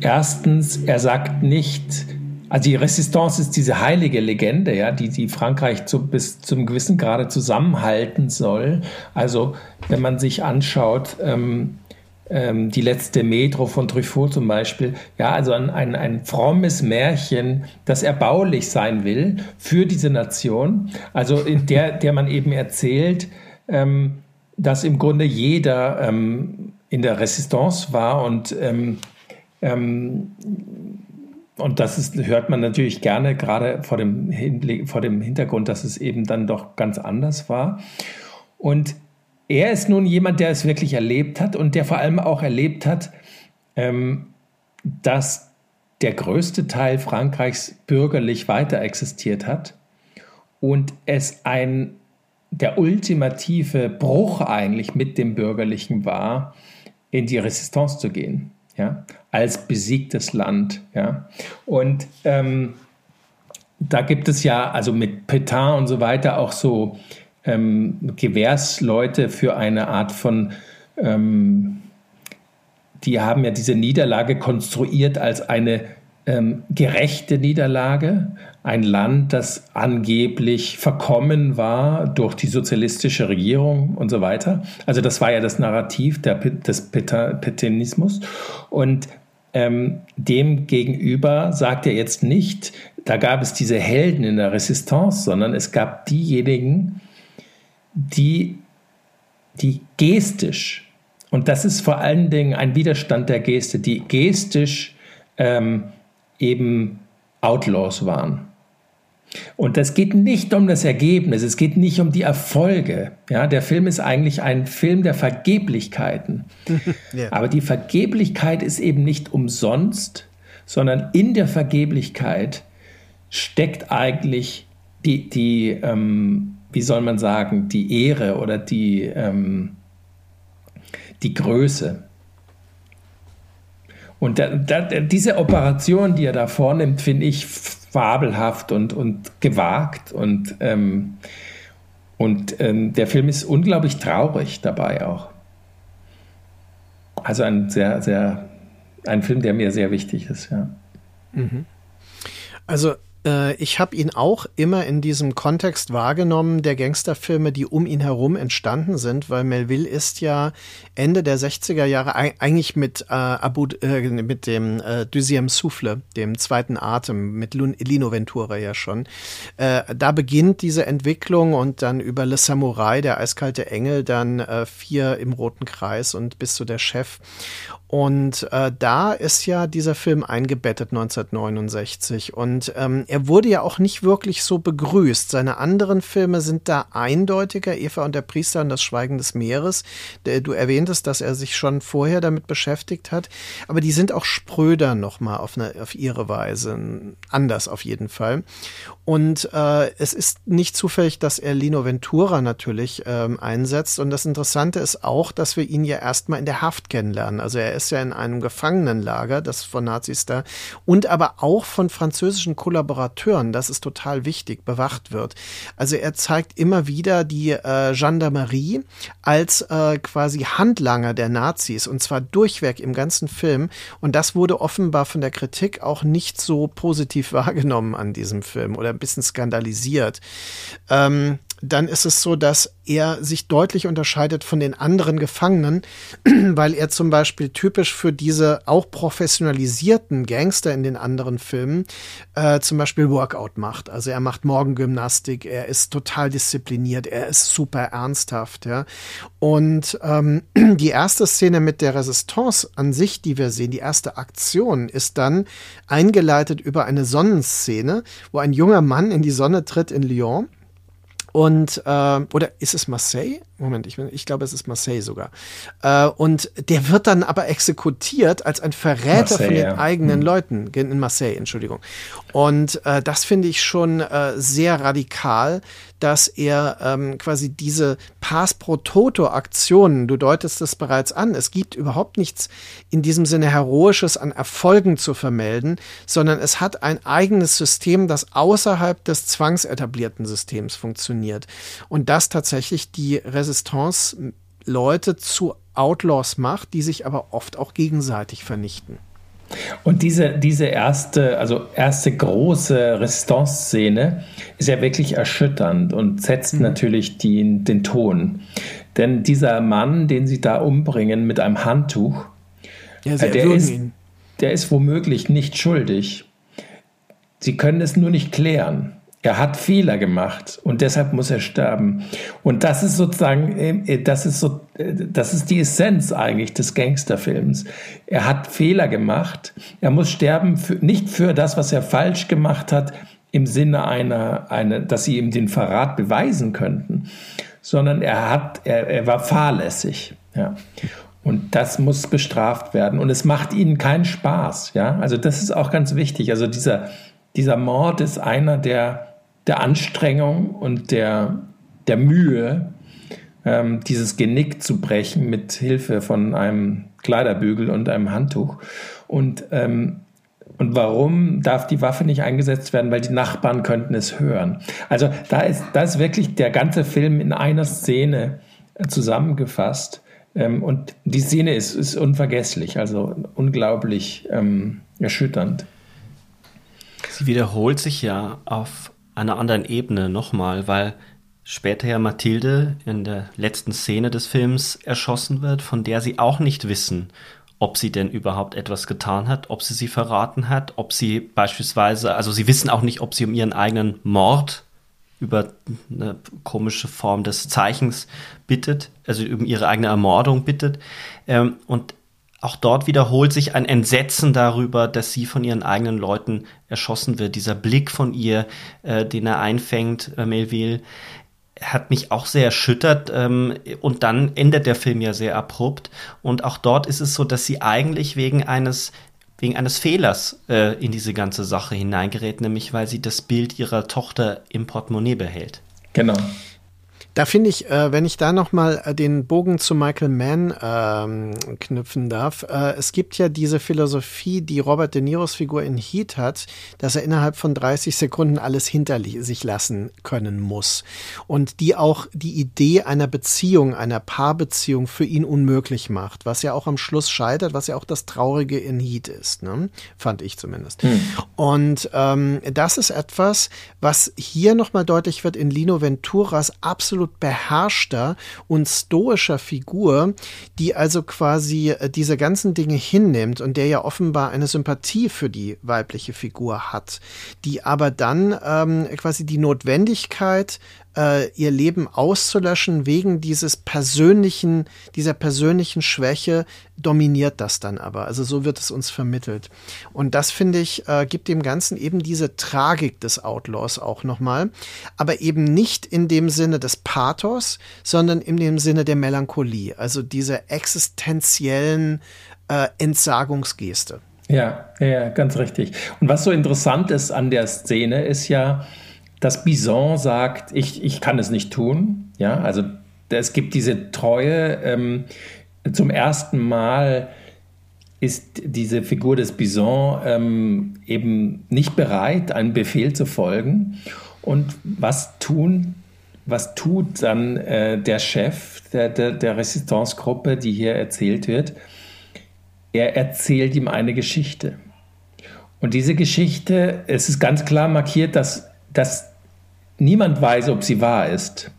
erstens, er sagt nicht, also die Resistance ist diese heilige Legende, ja, die, die Frankreich zu, bis zum gewissen Grade zusammenhalten soll. Also wenn man sich anschaut, ähm, ähm, die letzte Metro von Truffaut zum Beispiel, ja, also ein, ein, ein frommes Märchen, das erbaulich sein will für diese Nation, also in der, der man eben erzählt, ähm, dass im Grunde jeder ähm, in der Resistance war und ähm, ähm, und das ist, hört man natürlich gerne, gerade vor dem, vor dem Hintergrund, dass es eben dann doch ganz anders war. Und er ist nun jemand, der es wirklich erlebt hat und der vor allem auch erlebt hat, ähm, dass der größte Teil Frankreichs bürgerlich weiter existiert hat und es ein der ultimative Bruch eigentlich mit dem Bürgerlichen war, in die Resistance zu gehen, ja, als besiegtes Land, ja. Und ähm, da gibt es ja also mit Petain und so weiter auch so ähm, Gewährsleute für eine Art von ähm, die haben ja diese Niederlage konstruiert als eine ähm, gerechte Niederlage. Ein Land, das angeblich verkommen war durch die sozialistische Regierung und so weiter. Also das war ja das Narrativ der, des Petinismus. Und ähm, dem gegenüber sagt er jetzt nicht, da gab es diese Helden in der Resistance, sondern es gab diejenigen, die, die gestisch und das ist vor allen Dingen ein Widerstand der Geste, die gestisch ähm, eben Outlaws waren. Und das geht nicht um das Ergebnis, es geht nicht um die Erfolge. Ja, der Film ist eigentlich ein Film der Vergeblichkeiten. yeah. Aber die Vergeblichkeit ist eben nicht umsonst, sondern in der Vergeblichkeit steckt eigentlich die, die ähm, wie soll man sagen, die Ehre oder die, ähm, die Größe. Und da, da, diese Operation, die er da vornimmt, finde ich fabelhaft und, und gewagt. Und, ähm, und ähm, der Film ist unglaublich traurig dabei auch. Also ein sehr, sehr, ein Film, der mir sehr wichtig ist, ja. Mhm. Also äh, ich habe ihn auch immer in diesem Kontext wahrgenommen, der Gangsterfilme, die um ihn herum entstanden sind, weil Melville ist ja Ende der 60er Jahre eigentlich mit äh, Abu, äh, mit dem äh, Deuxième Souffle, dem zweiten Atem, mit Lino Ventura ja schon. Äh, da beginnt diese Entwicklung und dann über Le Samurai, der eiskalte Engel, dann äh, vier im Roten Kreis und bis zu der Chef. Und äh, da ist ja dieser Film eingebettet 1969. Und ähm, er wurde ja auch nicht wirklich so begrüßt. Seine anderen Filme sind da eindeutiger. Eva und der Priester und das Schweigen des Meeres. Du erwähntest, dass er sich schon vorher damit beschäftigt hat. Aber die sind auch spröder nochmal auf, auf ihre Weise. Anders auf jeden Fall. Und äh, es ist nicht zufällig, dass er Lino Ventura natürlich ähm, einsetzt. Und das Interessante ist auch, dass wir ihn ja erstmal in der Haft kennenlernen. Also er ist ja in einem Gefangenenlager, das von Nazis da, und aber auch von französischen Kollaborateuren, das ist total wichtig, bewacht wird. Also er zeigt immer wieder die äh, Gendarmerie als äh, quasi Handlanger der Nazis und zwar durchweg im ganzen Film. Und das wurde offenbar von der Kritik auch nicht so positiv wahrgenommen an diesem Film oder ein bisschen skandalisiert. Ähm, dann ist es so, dass er sich deutlich unterscheidet von den anderen Gefangenen, weil er zum Beispiel typisch für diese auch professionalisierten Gangster in den anderen Filmen äh, zum Beispiel Workout macht. Also er macht Morgengymnastik, er ist total diszipliniert, er ist super ernsthaft. Ja. Und ähm, die erste Szene mit der Resistance an sich, die wir sehen, die erste Aktion, ist dann eingeleitet über eine Sonnenszene, wo ein junger Mann in die Sonne tritt in Lyon und, äh, oder ist es Marseille? Moment, ich, ich glaube, es ist Marseille sogar. Äh, und der wird dann aber exekutiert als ein Verräter Marseille, von den ja. eigenen hm. Leuten. In Marseille, Entschuldigung. Und äh, das finde ich schon äh, sehr radikal, dass er ähm, quasi diese Pass pro Toto Aktionen, du deutest es bereits an, es gibt überhaupt nichts in diesem Sinne Heroisches an Erfolgen zu vermelden, sondern es hat ein eigenes System, das außerhalb des zwangsetablierten Systems funktioniert. Und das tatsächlich die Resistance Leute zu Outlaws macht, die sich aber oft auch gegenseitig vernichten. Und diese, diese erste, also erste große Resistance-Szene ist ja wirklich erschütternd und setzt mhm. natürlich die, den Ton. Denn dieser Mann, den sie da umbringen mit einem Handtuch, ja, äh, der, ist, der ist womöglich nicht schuldig. Sie können es nur nicht klären. Er hat Fehler gemacht und deshalb muss er sterben. Und das ist sozusagen, äh, das ist so, äh, das ist die Essenz eigentlich des Gangsterfilms. Er hat Fehler gemacht. Er muss sterben für, nicht für das, was er falsch gemacht hat, im Sinne einer, einer, dass sie ihm den Verrat beweisen könnten, sondern er hat, er, er war fahrlässig. Ja. Und das muss bestraft werden. Und es macht ihnen keinen Spaß. Ja, also das ist auch ganz wichtig. Also dieser, dieser Mord ist einer der, der Anstrengung und der, der Mühe, ähm, dieses Genick zu brechen mit Hilfe von einem Kleiderbügel und einem Handtuch. Und, ähm, und warum darf die Waffe nicht eingesetzt werden? Weil die Nachbarn könnten es hören. Also da ist, da ist wirklich der ganze Film in einer Szene äh, zusammengefasst. Ähm, und die Szene ist, ist unvergesslich, also unglaublich ähm, erschütternd. Sie wiederholt sich ja auf einer anderen Ebene nochmal, weil später ja Mathilde in der letzten Szene des Films erschossen wird, von der sie auch nicht wissen, ob sie denn überhaupt etwas getan hat, ob sie sie verraten hat, ob sie beispielsweise, also sie wissen auch nicht, ob sie um ihren eigenen Mord über eine komische Form des Zeichens bittet, also um ihre eigene Ermordung bittet. Ähm, und auch dort wiederholt sich ein Entsetzen darüber, dass sie von ihren eigenen Leuten erschossen wird. Dieser Blick von ihr, äh, den er einfängt, äh, Melville, hat mich auch sehr erschüttert ähm, und dann endet der Film ja sehr abrupt und auch dort ist es so, dass sie eigentlich wegen eines wegen eines Fehlers äh, in diese ganze Sache hineingerät, nämlich weil sie das Bild ihrer Tochter im Portemonnaie behält. Genau. Da finde ich, äh, wenn ich da nochmal äh, den Bogen zu Michael Mann ähm, knüpfen darf, äh, es gibt ja diese Philosophie, die Robert De Niros Figur in Heat hat, dass er innerhalb von 30 Sekunden alles hinter sich lassen können muss. Und die auch die Idee einer Beziehung, einer Paarbeziehung für ihn unmöglich macht, was ja auch am Schluss scheitert, was ja auch das Traurige in Heat ist, ne? fand ich zumindest. Hm. Und ähm, das ist etwas, was hier nochmal deutlich wird in Lino Venturas absolut absolut beherrschter und stoischer Figur, die also quasi äh, diese ganzen Dinge hinnimmt und der ja offenbar eine Sympathie für die weibliche Figur hat, die aber dann ähm, quasi die Notwendigkeit äh, ihr Leben auszulöschen wegen dieses persönlichen, dieser persönlichen Schwäche dominiert das dann aber. Also so wird es uns vermittelt. Und das finde ich, äh, gibt dem Ganzen eben diese Tragik des Outlaws auch nochmal. Aber eben nicht in dem Sinne des Pathos, sondern in dem Sinne der Melancholie. Also diese existenziellen äh, Entsagungsgeste. Ja, ja, ganz richtig. Und was so interessant ist an der Szene, ist ja, dass Bison sagt, ich, ich kann es nicht tun. Ja, also es gibt diese Treue. Ähm, zum ersten Mal ist diese Figur des Bison ähm, eben nicht bereit, einem Befehl zu folgen. Und was tun, was tut dann äh, der Chef der, der, der Resistance-Gruppe, die hier erzählt wird? Er erzählt ihm eine Geschichte. Und diese Geschichte, es ist ganz klar markiert, dass, dass niemand weiß, ob sie wahr ist.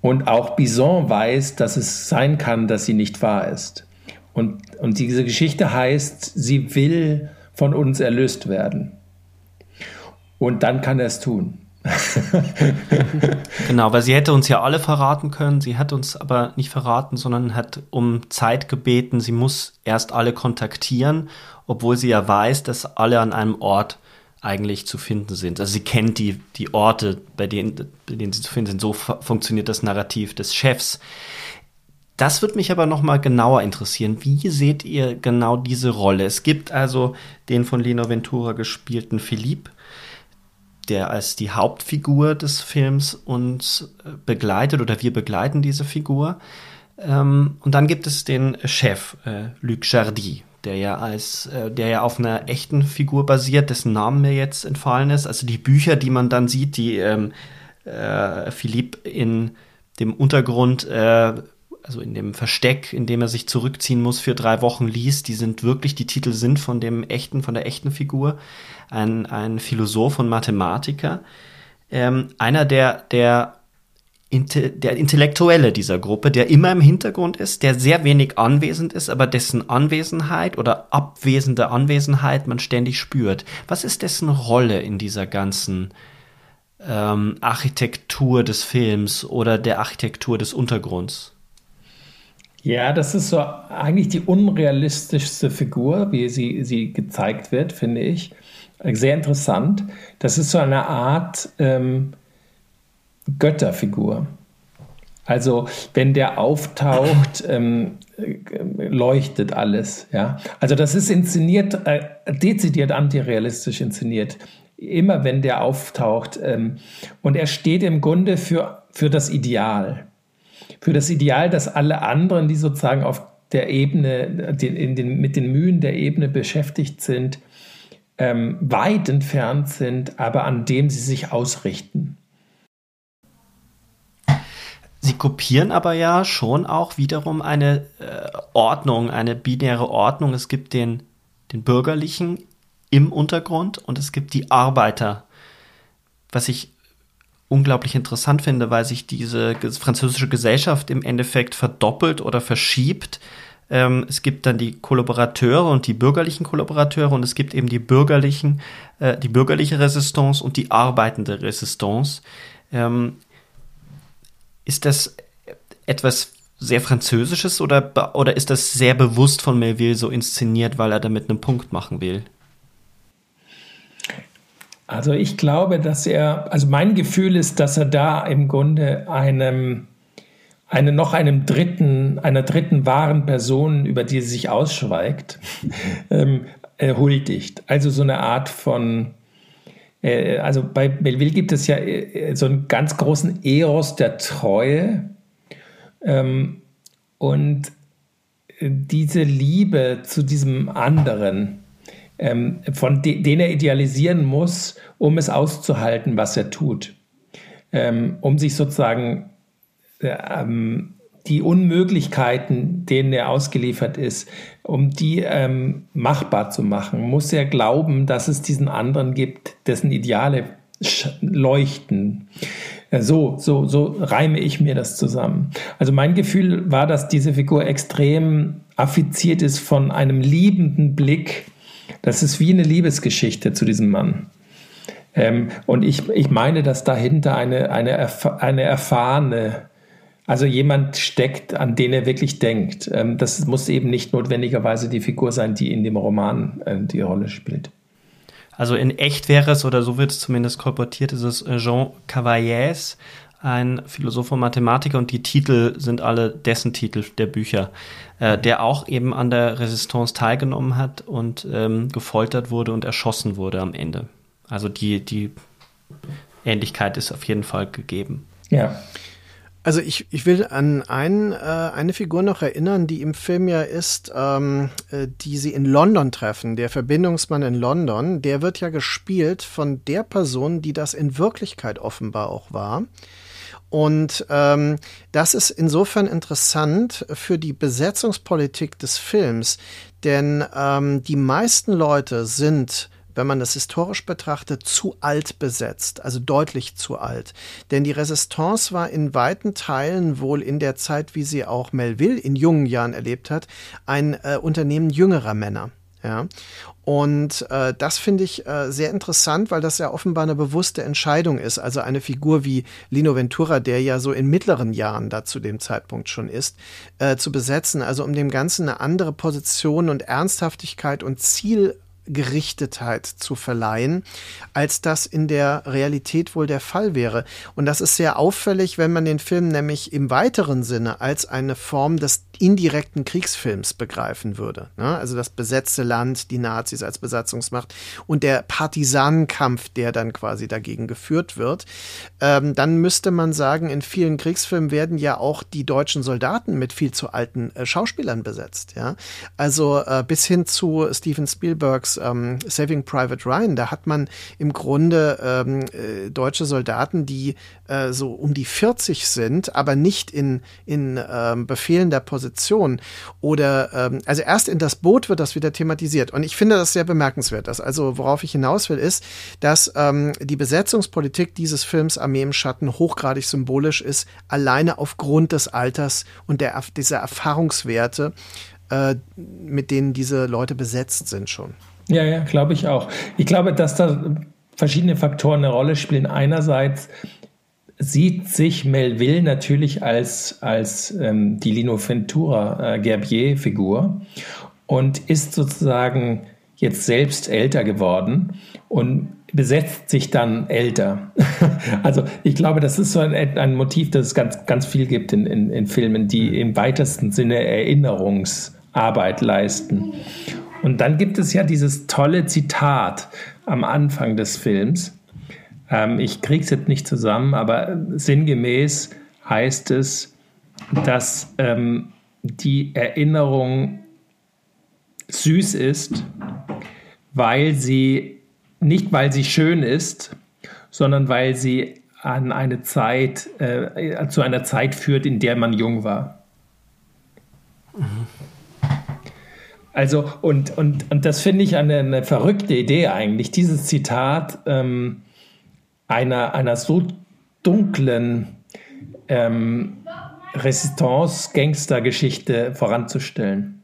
Und auch Bison weiß, dass es sein kann, dass sie nicht wahr ist. Und, und diese Geschichte heißt, sie will von uns erlöst werden. Und dann kann er es tun. genau, weil sie hätte uns ja alle verraten können. Sie hat uns aber nicht verraten, sondern hat um Zeit gebeten. Sie muss erst alle kontaktieren, obwohl sie ja weiß, dass alle an einem Ort eigentlich zu finden sind. Also sie kennt die, die Orte, bei denen, bei denen sie zu finden sind. So funktioniert das Narrativ des Chefs. Das wird mich aber noch mal genauer interessieren. Wie seht ihr genau diese Rolle? Es gibt also den von Lino Ventura gespielten Philippe, der als die Hauptfigur des Films uns äh, begleitet oder wir begleiten diese Figur. Ähm, und dann gibt es den Chef, äh, Luc Jardy, der ja als, äh, der ja auf einer echten Figur basiert, dessen Namen mir jetzt entfallen ist. Also die Bücher, die man dann sieht, die ähm, äh, Philipp in dem Untergrund, äh, also in dem Versteck, in dem er sich zurückziehen muss, für drei Wochen liest, die sind wirklich, die Titel sind von dem echten, von der echten Figur, ein, ein Philosoph und Mathematiker. Ähm, einer, der, der der Intellektuelle dieser Gruppe, der immer im Hintergrund ist, der sehr wenig anwesend ist, aber dessen Anwesenheit oder abwesende Anwesenheit man ständig spürt. Was ist dessen Rolle in dieser ganzen ähm, Architektur des Films oder der Architektur des Untergrunds? Ja, das ist so eigentlich die unrealistischste Figur, wie sie, sie gezeigt wird, finde ich. Sehr interessant. Das ist so eine Art ähm, Götterfigur. Also wenn der auftaucht, ähm, leuchtet alles. Ja, also das ist inszeniert, äh, dezidiert antirealistisch inszeniert. Immer wenn der auftaucht ähm, und er steht im Grunde für für das Ideal, für das Ideal, dass alle anderen, die sozusagen auf der Ebene, den, in den, mit den Mühen der Ebene beschäftigt sind, ähm, weit entfernt sind, aber an dem sie sich ausrichten. Sie kopieren aber ja schon auch wiederum eine äh, Ordnung, eine binäre Ordnung. Es gibt den, den Bürgerlichen im Untergrund und es gibt die Arbeiter. Was ich unglaublich interessant finde, weil sich diese französische Gesellschaft im Endeffekt verdoppelt oder verschiebt. Ähm, es gibt dann die Kollaborateure und die bürgerlichen Kollaborateure und es gibt eben die bürgerlichen, äh, die bürgerliche Resistance und die arbeitende Resistance. Ähm, ist das etwas sehr Französisches oder, oder ist das sehr bewusst von Melville so inszeniert, weil er damit einen Punkt machen will? Also ich glaube, dass er, also mein Gefühl ist, dass er da im Grunde einem, eine, noch einem dritten, einer dritten wahren Person, über die er sich ausschweigt, ähm, äh, huldigt. Also so eine Art von, also bei Melville gibt es ja äh, so einen ganz großen Eros der Treue. Ähm, und äh, diese Liebe zu diesem anderen, ähm, von de den er idealisieren muss, um es auszuhalten, was er tut. Ähm, um sich sozusagen die Unmöglichkeiten, denen er ausgeliefert ist, um die ähm, machbar zu machen, muss er glauben, dass es diesen anderen gibt, dessen Ideale leuchten. Äh, so, so, so reime ich mir das zusammen. Also mein Gefühl war, dass diese Figur extrem affiziert ist von einem liebenden Blick. Das ist wie eine Liebesgeschichte zu diesem Mann. Ähm, und ich, ich meine, dass dahinter eine, eine, eine erfahrene also jemand steckt, an den er wirklich denkt. Ähm, das muss eben nicht notwendigerweise die Figur sein, die in dem Roman äh, die Rolle spielt. Also in echt wäre es, oder so wird es zumindest kolportiert, ist es äh, Jean Cavaillés, ein Philosoph und Mathematiker, und die Titel sind alle dessen Titel der Bücher, äh, der auch eben an der Resistance teilgenommen hat und ähm, gefoltert wurde und erschossen wurde am Ende. Also die, die Ähnlichkeit ist auf jeden Fall gegeben. Ja. Also ich, ich will an ein, äh, eine Figur noch erinnern, die im Film ja ist, ähm, äh, die sie in London treffen. Der Verbindungsmann in London, der wird ja gespielt von der Person, die das in Wirklichkeit offenbar auch war. Und ähm, das ist insofern interessant für die Besetzungspolitik des Films, denn ähm, die meisten Leute sind wenn man das historisch betrachtet, zu alt besetzt, also deutlich zu alt. Denn die Resistance war in weiten Teilen wohl in der Zeit, wie sie auch Melville in jungen Jahren erlebt hat, ein äh, Unternehmen jüngerer Männer. Ja. Und äh, das finde ich äh, sehr interessant, weil das ja offenbar eine bewusste Entscheidung ist. Also eine Figur wie Lino Ventura, der ja so in mittleren Jahren da zu dem Zeitpunkt schon ist, äh, zu besetzen. Also um dem Ganzen eine andere Position und Ernsthaftigkeit und Ziel Gerichtetheit zu verleihen, als das in der Realität wohl der Fall wäre. Und das ist sehr auffällig, wenn man den Film nämlich im weiteren Sinne als eine Form des indirekten Kriegsfilms begreifen würde. Ne? Also das besetzte Land, die Nazis als Besatzungsmacht und der Partisanenkampf, der dann quasi dagegen geführt wird. Ähm, dann müsste man sagen, in vielen Kriegsfilmen werden ja auch die deutschen Soldaten mit viel zu alten äh, Schauspielern besetzt. Also äh, bis hin zu Steven Spielbergs ähm, Saving Private Ryan, da hat man im Grunde ähm, äh, deutsche Soldaten, die äh, so um die 40 sind, aber nicht in, in ähm, befehlender Position. Oder ähm, also erst in das Boot wird das wieder thematisiert. Und ich finde das sehr bemerkenswert. Dass, also worauf ich hinaus will, ist, dass ähm, die Besetzungspolitik dieses Films Armee im Schatten hochgradig symbolisch ist, alleine aufgrund des Alters und der, dieser Erfahrungswerte, äh, mit denen diese Leute besetzt sind schon. Ja, ja, glaube ich auch. Ich glaube, dass da verschiedene Faktoren eine Rolle spielen. Einerseits sieht sich Melville natürlich als, als ähm, die Lino Ventura äh, Gerbier-Figur und ist sozusagen jetzt selbst älter geworden und besetzt sich dann älter. also ich glaube, das ist so ein, ein, Motiv, das es ganz, ganz viel gibt in, in, in Filmen, die im weitesten Sinne Erinnerungsarbeit leisten. Und dann gibt es ja dieses tolle Zitat am Anfang des Films. Ähm, ich kriege es jetzt nicht zusammen, aber sinngemäß heißt es, dass ähm, die Erinnerung süß ist, weil sie nicht weil sie schön ist, sondern weil sie an eine Zeit, äh, zu einer Zeit führt, in der man jung war. Mhm. Also, und, und, und das finde ich eine, eine, verrückte Idee eigentlich, dieses Zitat ähm, einer, einer so dunklen ähm, Resistance-Gangster-Geschichte voranzustellen.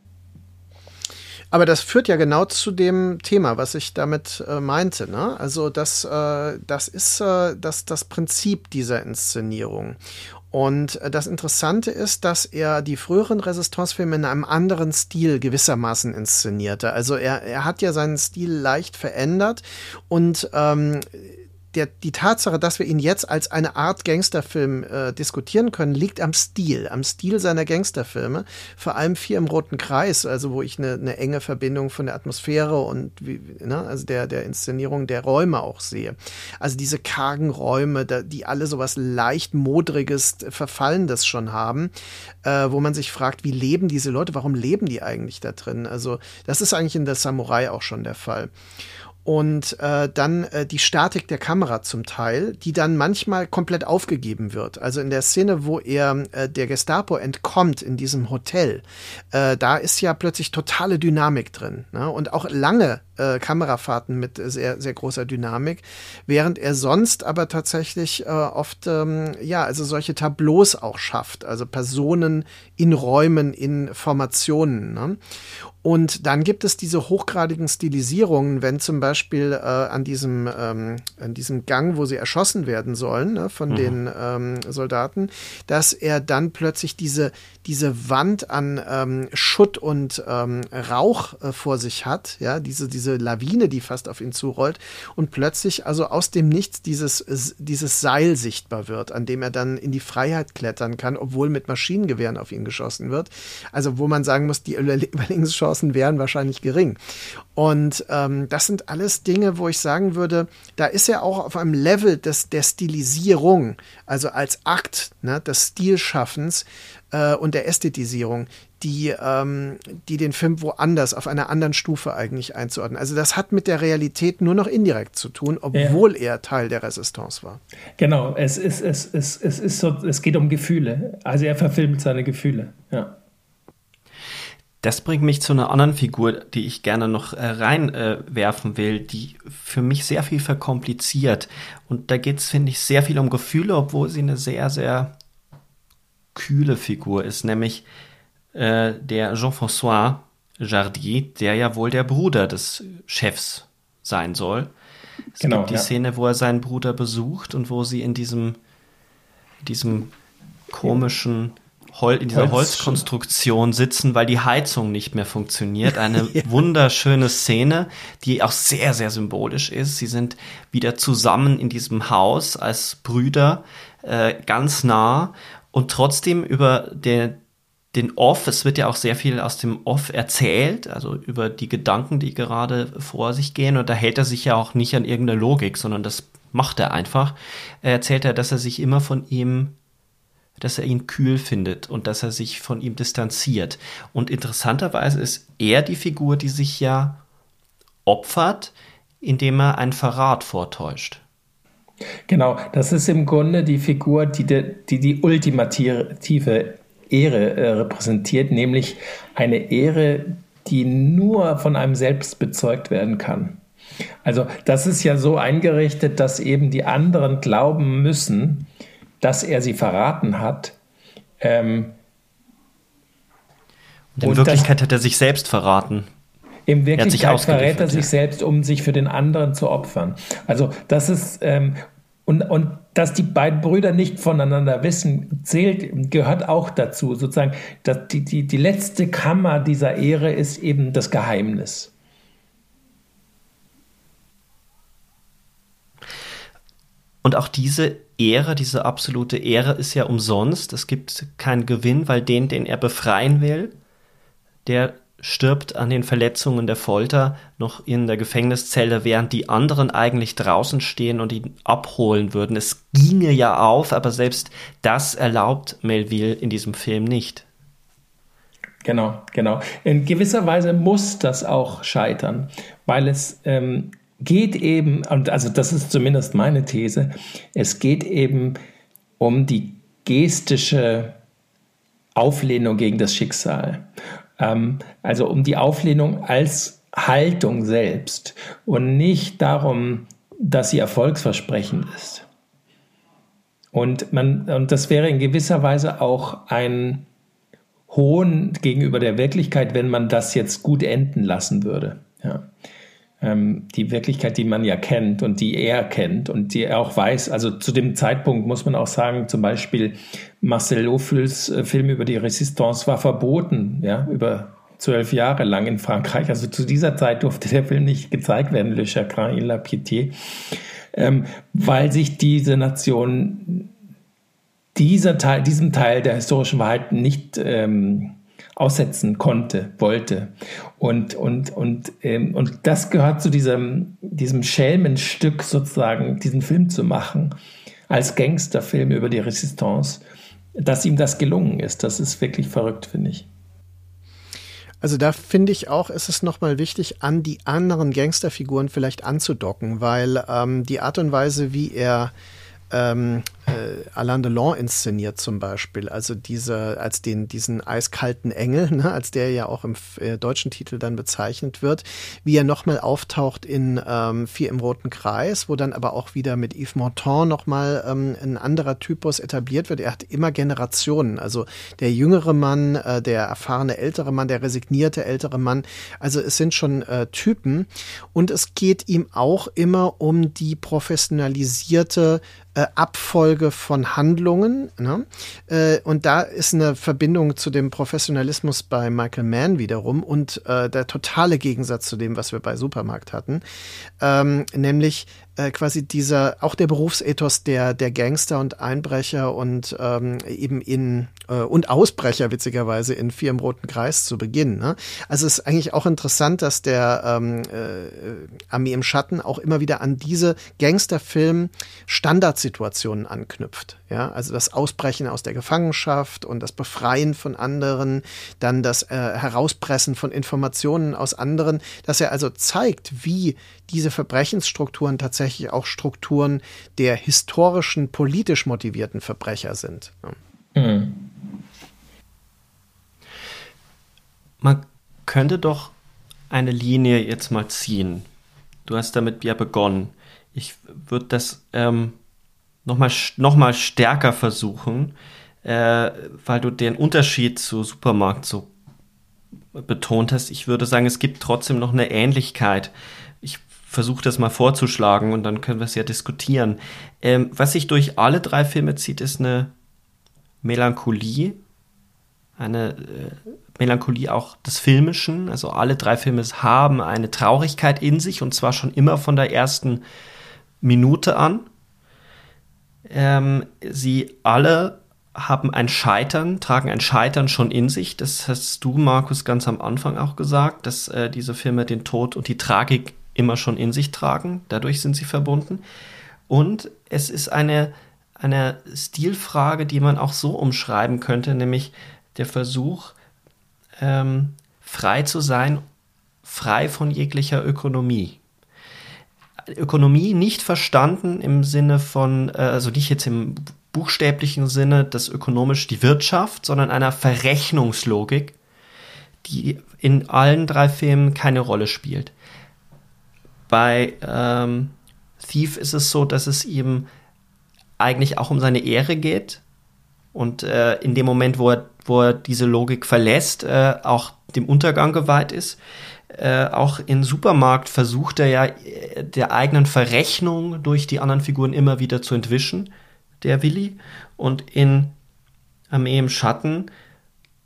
Aber das führt ja genau zu dem Thema, was ich damit äh, meinte. Ne? Also das, äh, das ist äh, das, das Prinzip dieser Inszenierung. Und äh, das Interessante ist, dass er die früheren Resistance-Filme in einem anderen Stil gewissermaßen inszenierte. Also er, er hat ja seinen Stil leicht verändert und ähm, der, die Tatsache, dass wir ihn jetzt als eine Art Gangsterfilm äh, diskutieren können, liegt am Stil, am Stil seiner Gangsterfilme. Vor allem vier im Roten Kreis, also wo ich eine, eine enge Verbindung von der Atmosphäre und wie, ne, also der, der Inszenierung der Räume auch sehe. Also diese kargen Räume, da, die alle sowas leicht modriges, verfallendes schon haben, äh, wo man sich fragt, wie leben diese Leute, warum leben die eigentlich da drin? Also das ist eigentlich in der Samurai auch schon der Fall und äh, dann äh, die Statik der Kamera zum Teil, die dann manchmal komplett aufgegeben wird. Also in der Szene, wo er äh, der Gestapo entkommt in diesem Hotel, äh, da ist ja plötzlich totale Dynamik drin ne? und auch lange äh, Kamerafahrten mit sehr sehr großer Dynamik, während er sonst aber tatsächlich äh, oft ähm, ja also solche Tableaus auch schafft, also Personen in Räumen, in Formationen. Ne? Und dann gibt es diese hochgradigen Stilisierungen, wenn zum Beispiel äh, an, diesem, ähm, an diesem Gang, wo sie erschossen werden sollen ne, von mhm. den ähm, Soldaten, dass er dann plötzlich diese, diese Wand an ähm, Schutt und ähm, Rauch äh, vor sich hat, ja, diese, diese Lawine, die fast auf ihn zurollt und plötzlich also aus dem Nichts dieses, dieses Seil sichtbar wird, an dem er dann in die Freiheit klettern kann, obwohl mit Maschinengewehren auf ihn geschossen wird. Also wo man sagen muss, die Überlebenschance Chancen wären wahrscheinlich gering. Und ähm, das sind alles Dinge, wo ich sagen würde, da ist er auch auf einem Level des, der Stilisierung, also als Akt ne, des Stilschaffens äh, und der Ästhetisierung, die, ähm, die den Film woanders, auf einer anderen Stufe eigentlich einzuordnen. Also das hat mit der Realität nur noch indirekt zu tun, obwohl ja. er Teil der Resistance war. Genau, es ist, es, es, es ist so, es geht um Gefühle. Also er verfilmt seine Gefühle, ja. Das bringt mich zu einer anderen Figur, die ich gerne noch äh, reinwerfen äh, will, die für mich sehr viel verkompliziert. Und da geht es, finde ich, sehr viel um Gefühle, obwohl sie eine sehr, sehr kühle Figur ist, nämlich äh, der Jean-François Jardy, der ja wohl der Bruder des Chefs sein soll. Es genau, gibt die ja. Szene, wo er seinen Bruder besucht und wo sie in diesem, diesem komischen Hol in dieser Holz Holzkonstruktion sitzen, weil die Heizung nicht mehr funktioniert. Eine ja. wunderschöne Szene, die auch sehr, sehr symbolisch ist. Sie sind wieder zusammen in diesem Haus als Brüder, äh, ganz nah und trotzdem über den, den Off, es wird ja auch sehr viel aus dem Off erzählt, also über die Gedanken, die gerade vor sich gehen. Und da hält er sich ja auch nicht an irgendeine Logik, sondern das macht er einfach. Er erzählt er, dass er sich immer von ihm dass er ihn kühl findet und dass er sich von ihm distanziert. Und interessanterweise ist er die Figur, die sich ja opfert, indem er einen Verrat vortäuscht. Genau, das ist im Grunde die Figur, die die, die, die ultimative Ehre äh, repräsentiert, nämlich eine Ehre, die nur von einem selbst bezeugt werden kann. Also das ist ja so eingerichtet, dass eben die anderen glauben müssen, dass er sie verraten hat. Ähm, und in und Wirklichkeit das, hat er sich selbst verraten. In Wirklichkeit verrät er sich selbst, um sich für den anderen zu opfern. Also das ist ähm, und, und dass die beiden Brüder nicht voneinander wissen, zählt, gehört auch dazu. Sozusagen, dass die, die, die letzte Kammer dieser Ehre ist eben das Geheimnis. Und auch diese Ehre, diese absolute Ehre ist ja umsonst. Es gibt keinen Gewinn, weil den, den er befreien will, der stirbt an den Verletzungen der Folter noch in der Gefängniszelle, während die anderen eigentlich draußen stehen und ihn abholen würden. Es ginge ja auf, aber selbst das erlaubt Melville in diesem Film nicht. Genau, genau. In gewisser Weise muss das auch scheitern, weil es ähm, geht eben, und also das ist zumindest meine These, es geht eben um die gestische Auflehnung gegen das Schicksal. Ähm, also um die Auflehnung als Haltung selbst und nicht darum, dass sie erfolgsversprechend ist. Und, man, und das wäre in gewisser Weise auch ein Hohn gegenüber der Wirklichkeit, wenn man das jetzt gut enden lassen würde. Ja. Ähm, die Wirklichkeit, die man ja kennt und die er kennt und die er auch weiß. Also zu dem Zeitpunkt muss man auch sagen, zum Beispiel Marcel Ophuls äh, Film über die Resistance war verboten, ja, über zwölf Jahre lang in Frankreich. Also zu dieser Zeit durfte der Film nicht gezeigt werden, Le Chagrin et la Piété, ähm, weil sich diese Nation dieser Teil, diesem Teil der historischen Wahrheit nicht ähm, aussetzen konnte, wollte. Und, und, und, ähm, und das gehört zu diesem, diesem Schelmenstück sozusagen, diesen Film zu machen, als Gangsterfilm über die Resistance, dass ihm das gelungen ist. Das ist wirklich verrückt, finde ich. Also da finde ich auch, ist es nochmal wichtig, an die anderen Gangsterfiguren vielleicht anzudocken, weil ähm, die Art und Weise, wie er ähm, äh, Alain Delon inszeniert zum Beispiel, also diese, als den, diesen eiskalten Engel, ne, als der ja auch im äh, deutschen Titel dann bezeichnet wird, wie er nochmal auftaucht in ähm, Vier im Roten Kreis, wo dann aber auch wieder mit Yves Montand nochmal ähm, ein anderer Typus etabliert wird. Er hat immer Generationen, also der jüngere Mann, äh, der erfahrene ältere Mann, der resignierte ältere Mann, also es sind schon äh, Typen. Und es geht ihm auch immer um die professionalisierte äh, Abfolge von Handlungen. Ne? Äh, und da ist eine Verbindung zu dem Professionalismus bei Michael Mann wiederum und äh, der totale Gegensatz zu dem, was wir bei Supermarkt hatten. Ähm, nämlich äh, quasi dieser, auch der Berufsethos der, der Gangster und Einbrecher und ähm, eben in äh, und Ausbrecher witzigerweise in Vier im Roten Kreis zu Beginn. Ne? Also es ist eigentlich auch interessant, dass der ähm, äh, Armee im Schatten auch immer wieder an diese Gangsterfilm Standardsituationen anknüpft. Ja, also das Ausbrechen aus der Gefangenschaft und das Befreien von anderen, dann das äh, Herauspressen von Informationen aus anderen, dass er also zeigt, wie diese Verbrechensstrukturen tatsächlich auch Strukturen der historischen, politisch motivierten Verbrecher sind. Mhm. Man könnte doch eine Linie jetzt mal ziehen. Du hast damit ja begonnen. Ich würde das ähm, nochmal noch mal stärker versuchen, äh, weil du den Unterschied zu Supermarkt so betont hast. Ich würde sagen, es gibt trotzdem noch eine Ähnlichkeit. Ich versuche das mal vorzuschlagen und dann können wir es ja diskutieren. Ähm, was sich durch alle drei Filme zieht, ist eine Melancholie, eine äh, Melancholie auch des Filmischen. Also alle drei Filme haben eine Traurigkeit in sich und zwar schon immer von der ersten Minute an. Ähm, sie alle haben ein Scheitern, tragen ein Scheitern schon in sich. Das hast du, Markus, ganz am Anfang auch gesagt, dass äh, diese Filme den Tod und die Tragik immer schon in sich tragen. Dadurch sind sie verbunden. Und es ist eine, eine Stilfrage, die man auch so umschreiben könnte, nämlich der Versuch, ähm, frei zu sein, frei von jeglicher Ökonomie. Ökonomie nicht verstanden im Sinne von, äh, also nicht jetzt im buchstäblichen Sinne, das ökonomisch die Wirtschaft, sondern einer Verrechnungslogik, die in allen drei Filmen keine Rolle spielt. Bei ähm, Thief ist es so, dass es ihm eigentlich auch um seine Ehre geht und äh, in dem Moment, wo er, wo er diese Logik verlässt, äh, auch dem Untergang geweiht ist. Äh, auch in Supermarkt versucht er ja äh, der eigenen Verrechnung durch die anderen Figuren immer wieder zu entwischen, der Willi. Und in Armee im Schatten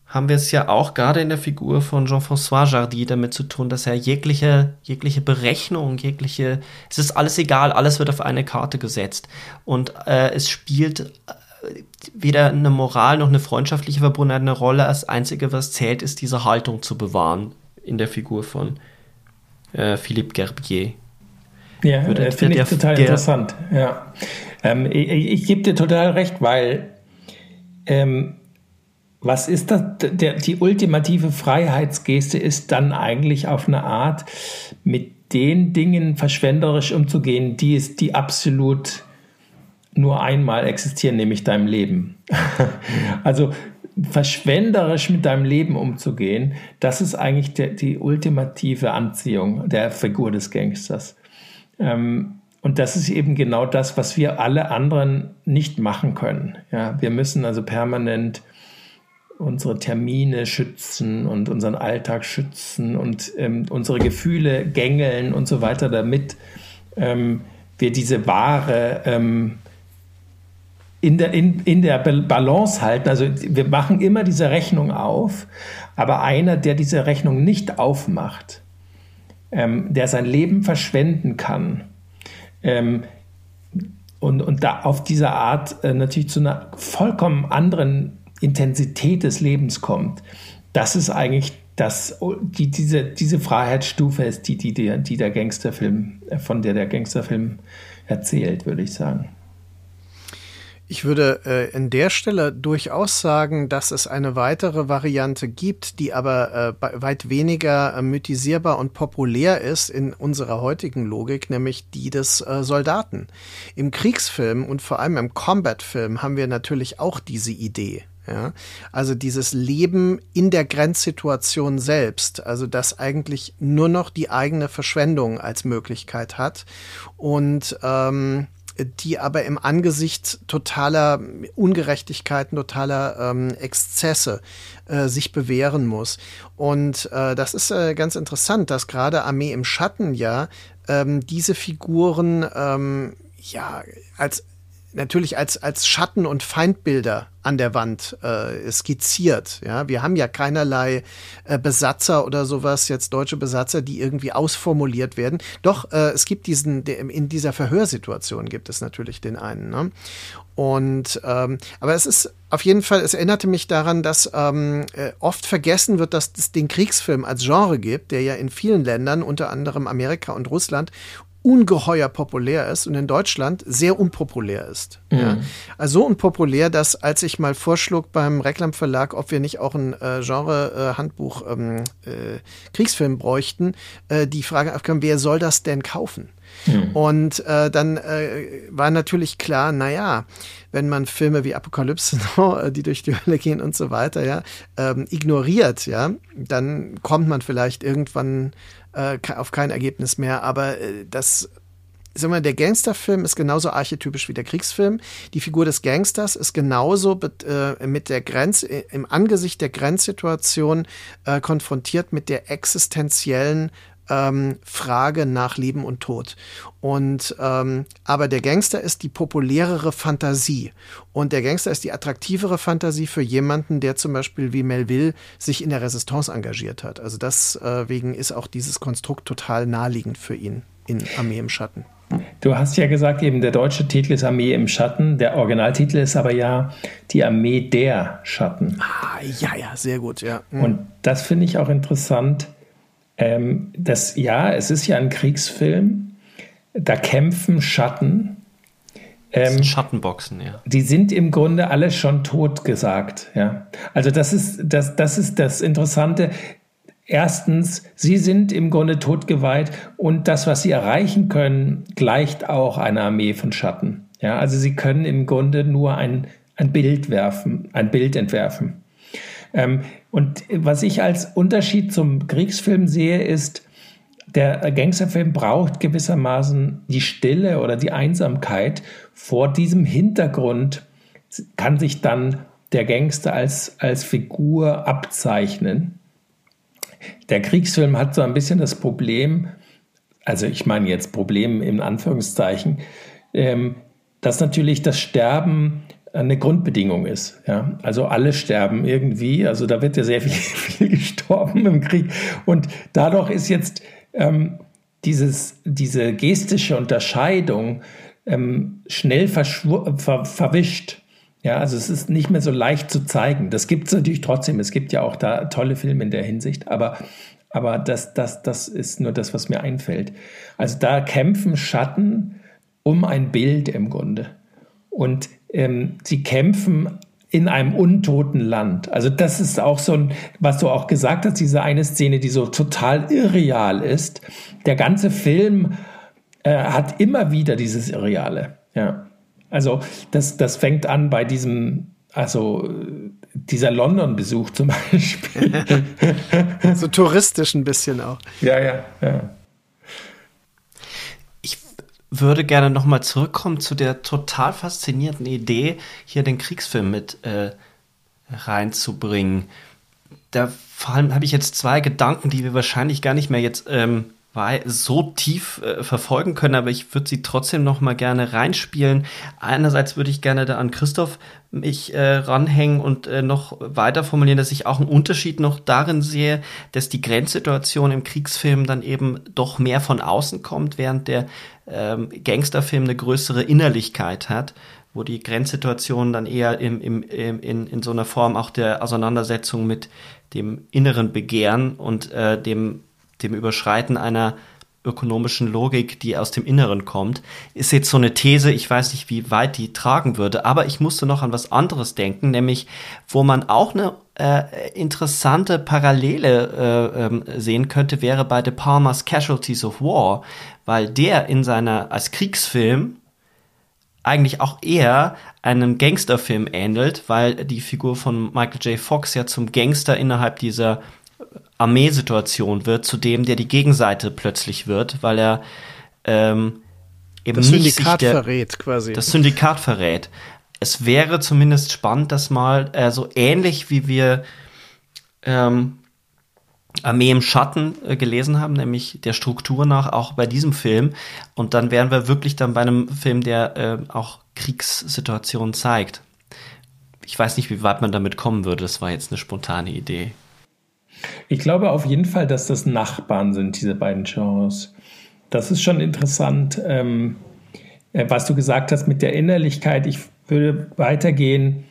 haben wir es ja auch gerade in der Figur von Jean-François Jardy damit zu tun, dass er jegliche, jegliche Berechnung, jegliche, es ist alles egal, alles wird auf eine Karte gesetzt. Und äh, es spielt äh, weder eine Moral noch eine freundschaftliche Verbundenheit eine Rolle. Das Einzige, was zählt, ist diese Haltung zu bewahren in der Figur von äh, Philippe Gerbier. Ja, das finde ich total interessant. Ja. Ähm, ich, ich gebe dir total recht, weil ähm, was ist das? Der, die ultimative Freiheitsgeste ist dann eigentlich auf eine Art, mit den Dingen verschwenderisch umzugehen, die es, die absolut nur einmal existieren, nämlich deinem Leben. also verschwenderisch mit deinem Leben umzugehen, das ist eigentlich der, die ultimative Anziehung der Figur des Gangsters. Ähm, und das ist eben genau das, was wir alle anderen nicht machen können. Ja, wir müssen also permanent unsere Termine schützen und unseren Alltag schützen und ähm, unsere Gefühle gängeln und so weiter, damit ähm, wir diese Ware ähm, in, der, in, in der Balance halten. Also wir machen immer diese Rechnung auf, aber einer, der diese Rechnung nicht aufmacht, ähm, der sein Leben verschwenden kann, ähm, und, und da auf diese Art äh, natürlich zu einer vollkommen anderen Intensität des Lebens kommt, das ist eigentlich das, die, diese, diese Freiheitsstufe ist die, die, die, die der Gangsterfilm, äh, von der der Gangsterfilm erzählt, würde ich sagen. Ich würde äh, in der Stelle durchaus sagen, dass es eine weitere Variante gibt, die aber äh, weit weniger äh, mythisierbar und populär ist in unserer heutigen Logik, nämlich die des äh, Soldaten. Im Kriegsfilm und vor allem im Combat-Film haben wir natürlich auch diese Idee. Ja, also dieses Leben in der Grenzsituation selbst, also das eigentlich nur noch die eigene Verschwendung als Möglichkeit hat und ähm, die aber im Angesicht totaler Ungerechtigkeiten, totaler ähm, Exzesse äh, sich bewähren muss. Und äh, das ist äh, ganz interessant, dass gerade Armee im Schatten ja ähm, diese Figuren ähm, ja als natürlich als, als Schatten und Feindbilder an der Wand äh, skizziert. Ja, wir haben ja keinerlei äh, Besatzer oder sowas, jetzt deutsche Besatzer, die irgendwie ausformuliert werden. Doch, äh, es gibt diesen, in dieser Verhörsituation gibt es natürlich den einen. Ne? Und ähm, aber es ist auf jeden Fall, es erinnerte mich daran, dass ähm, äh, oft vergessen wird, dass es den Kriegsfilm als Genre gibt, der ja in vielen Ländern, unter anderem Amerika und Russland, ungeheuer populär ist und in Deutschland sehr unpopulär ist. Mhm. Ja. Also so unpopulär, dass als ich mal vorschlug beim Reklam Verlag, ob wir nicht auch ein äh, Genre-Handbuch äh, ähm, äh, Kriegsfilm bräuchten, äh, die Frage aufkam, wer soll das denn kaufen? Mhm. Und äh, dann äh, war natürlich klar, naja, wenn man Filme wie Apokalypse, die durch die Hölle gehen und so weiter, ja, ähm, ignoriert, ja, dann kommt man vielleicht irgendwann äh, auf kein Ergebnis mehr. Aber äh, das Sag mal, der Gangsterfilm ist genauso archetypisch wie der Kriegsfilm. Die Figur des Gangsters ist genauso äh, mit der Grenz, äh, im Angesicht der Grenzsituation äh, konfrontiert mit der existenziellen ähm, Frage nach Leben und Tod. Und ähm, aber der Gangster ist die populärere Fantasie und der Gangster ist die attraktivere Fantasie für jemanden, der zum Beispiel wie Melville sich in der Resistance engagiert hat. Also deswegen äh, ist auch dieses Konstrukt total naheliegend für ihn in Armee im Schatten. Du hast ja gesagt, eben der deutsche Titel ist Armee im Schatten. Der Originaltitel ist aber ja die Armee der Schatten. Ah, ja, ja, sehr gut, ja. Mhm. Und das finde ich auch interessant, ähm, das, ja, es ist ja ein Kriegsfilm. Da kämpfen Schatten. Ähm, Schattenboxen, ja. Die sind im Grunde alle schon tot gesagt, ja. Also das ist das, das ist das Interessante. Erstens, sie sind im Grunde totgeweiht und das, was sie erreichen können, gleicht auch einer Armee von Schatten. Ja, also sie können im Grunde nur ein, ein Bild werfen, ein Bild entwerfen. Ähm, und was ich als Unterschied zum Kriegsfilm sehe, ist, der Gangsterfilm braucht gewissermaßen die Stille oder die Einsamkeit. Vor diesem Hintergrund kann sich dann der Gangster als, als Figur abzeichnen. Der Kriegsfilm hat so ein bisschen das Problem, also ich meine jetzt Problem in Anführungszeichen, ähm, dass natürlich das Sterben eine Grundbedingung ist. Ja? Also alle sterben irgendwie. Also da wird ja sehr viel, viel gestorben im Krieg. Und dadurch ist jetzt ähm, dieses, diese gestische Unterscheidung ähm, schnell ver verwischt. Ja, also es ist nicht mehr so leicht zu zeigen. Das gibt es natürlich trotzdem. Es gibt ja auch da tolle Filme in der Hinsicht, aber, aber das, das, das ist nur das, was mir einfällt. Also da kämpfen Schatten um ein Bild im Grunde. Und ähm, sie kämpfen in einem untoten Land. Also das ist auch so ein, was du auch gesagt hast, diese eine Szene, die so total irreal ist. Der ganze Film äh, hat immer wieder dieses Irreale. Ja. Also das, das fängt an bei diesem, also dieser London-Besuch zum Beispiel. so touristisch ein bisschen auch. Ja, ja, ja. Würde gerne nochmal zurückkommen zu der total faszinierenden Idee, hier den Kriegsfilm mit äh, reinzubringen. Da vor allem habe ich jetzt zwei Gedanken, die wir wahrscheinlich gar nicht mehr jetzt ähm, so tief äh, verfolgen können, aber ich würde sie trotzdem noch mal gerne reinspielen. Einerseits würde ich gerne da an Christoph mich äh, ranhängen und äh, noch weiter formulieren, dass ich auch einen Unterschied noch darin sehe, dass die Grenzsituation im Kriegsfilm dann eben doch mehr von außen kommt, während der ähm, Gangsterfilm eine größere Innerlichkeit hat wo die Grenzsituation dann eher im, im, im, in, in so einer Form auch der Auseinandersetzung mit dem inneren Begehren und äh, dem dem Überschreiten einer ökonomischen Logik, die aus dem Inneren kommt, ist jetzt so eine These, ich weiß nicht, wie weit die tragen würde, aber ich musste noch an was anderes denken, nämlich wo man auch eine äh, interessante Parallele äh, ähm, sehen könnte, wäre bei De Palmas Casualties of War, weil der in seiner als Kriegsfilm eigentlich auch eher einem Gangsterfilm ähnelt, weil die Figur von Michael J. Fox ja zum Gangster innerhalb dieser Armeesituation wird, zu dem, der die Gegenseite plötzlich wird, weil er ähm, eben das nicht Syndikat der, verrät quasi. Das Syndikat verrät. Es wäre zumindest spannend, das mal äh, so ähnlich wie wir ähm, Armee im Schatten äh, gelesen haben, nämlich der Struktur nach auch bei diesem Film. Und dann wären wir wirklich dann bei einem Film, der äh, auch Kriegssituationen zeigt. Ich weiß nicht, wie weit man damit kommen würde. Das war jetzt eine spontane Idee. Ich glaube auf jeden Fall, dass das Nachbarn sind, diese beiden Genres. Das ist schon interessant, ähm, äh, was du gesagt hast mit der Innerlichkeit. Ich würde weitergehen.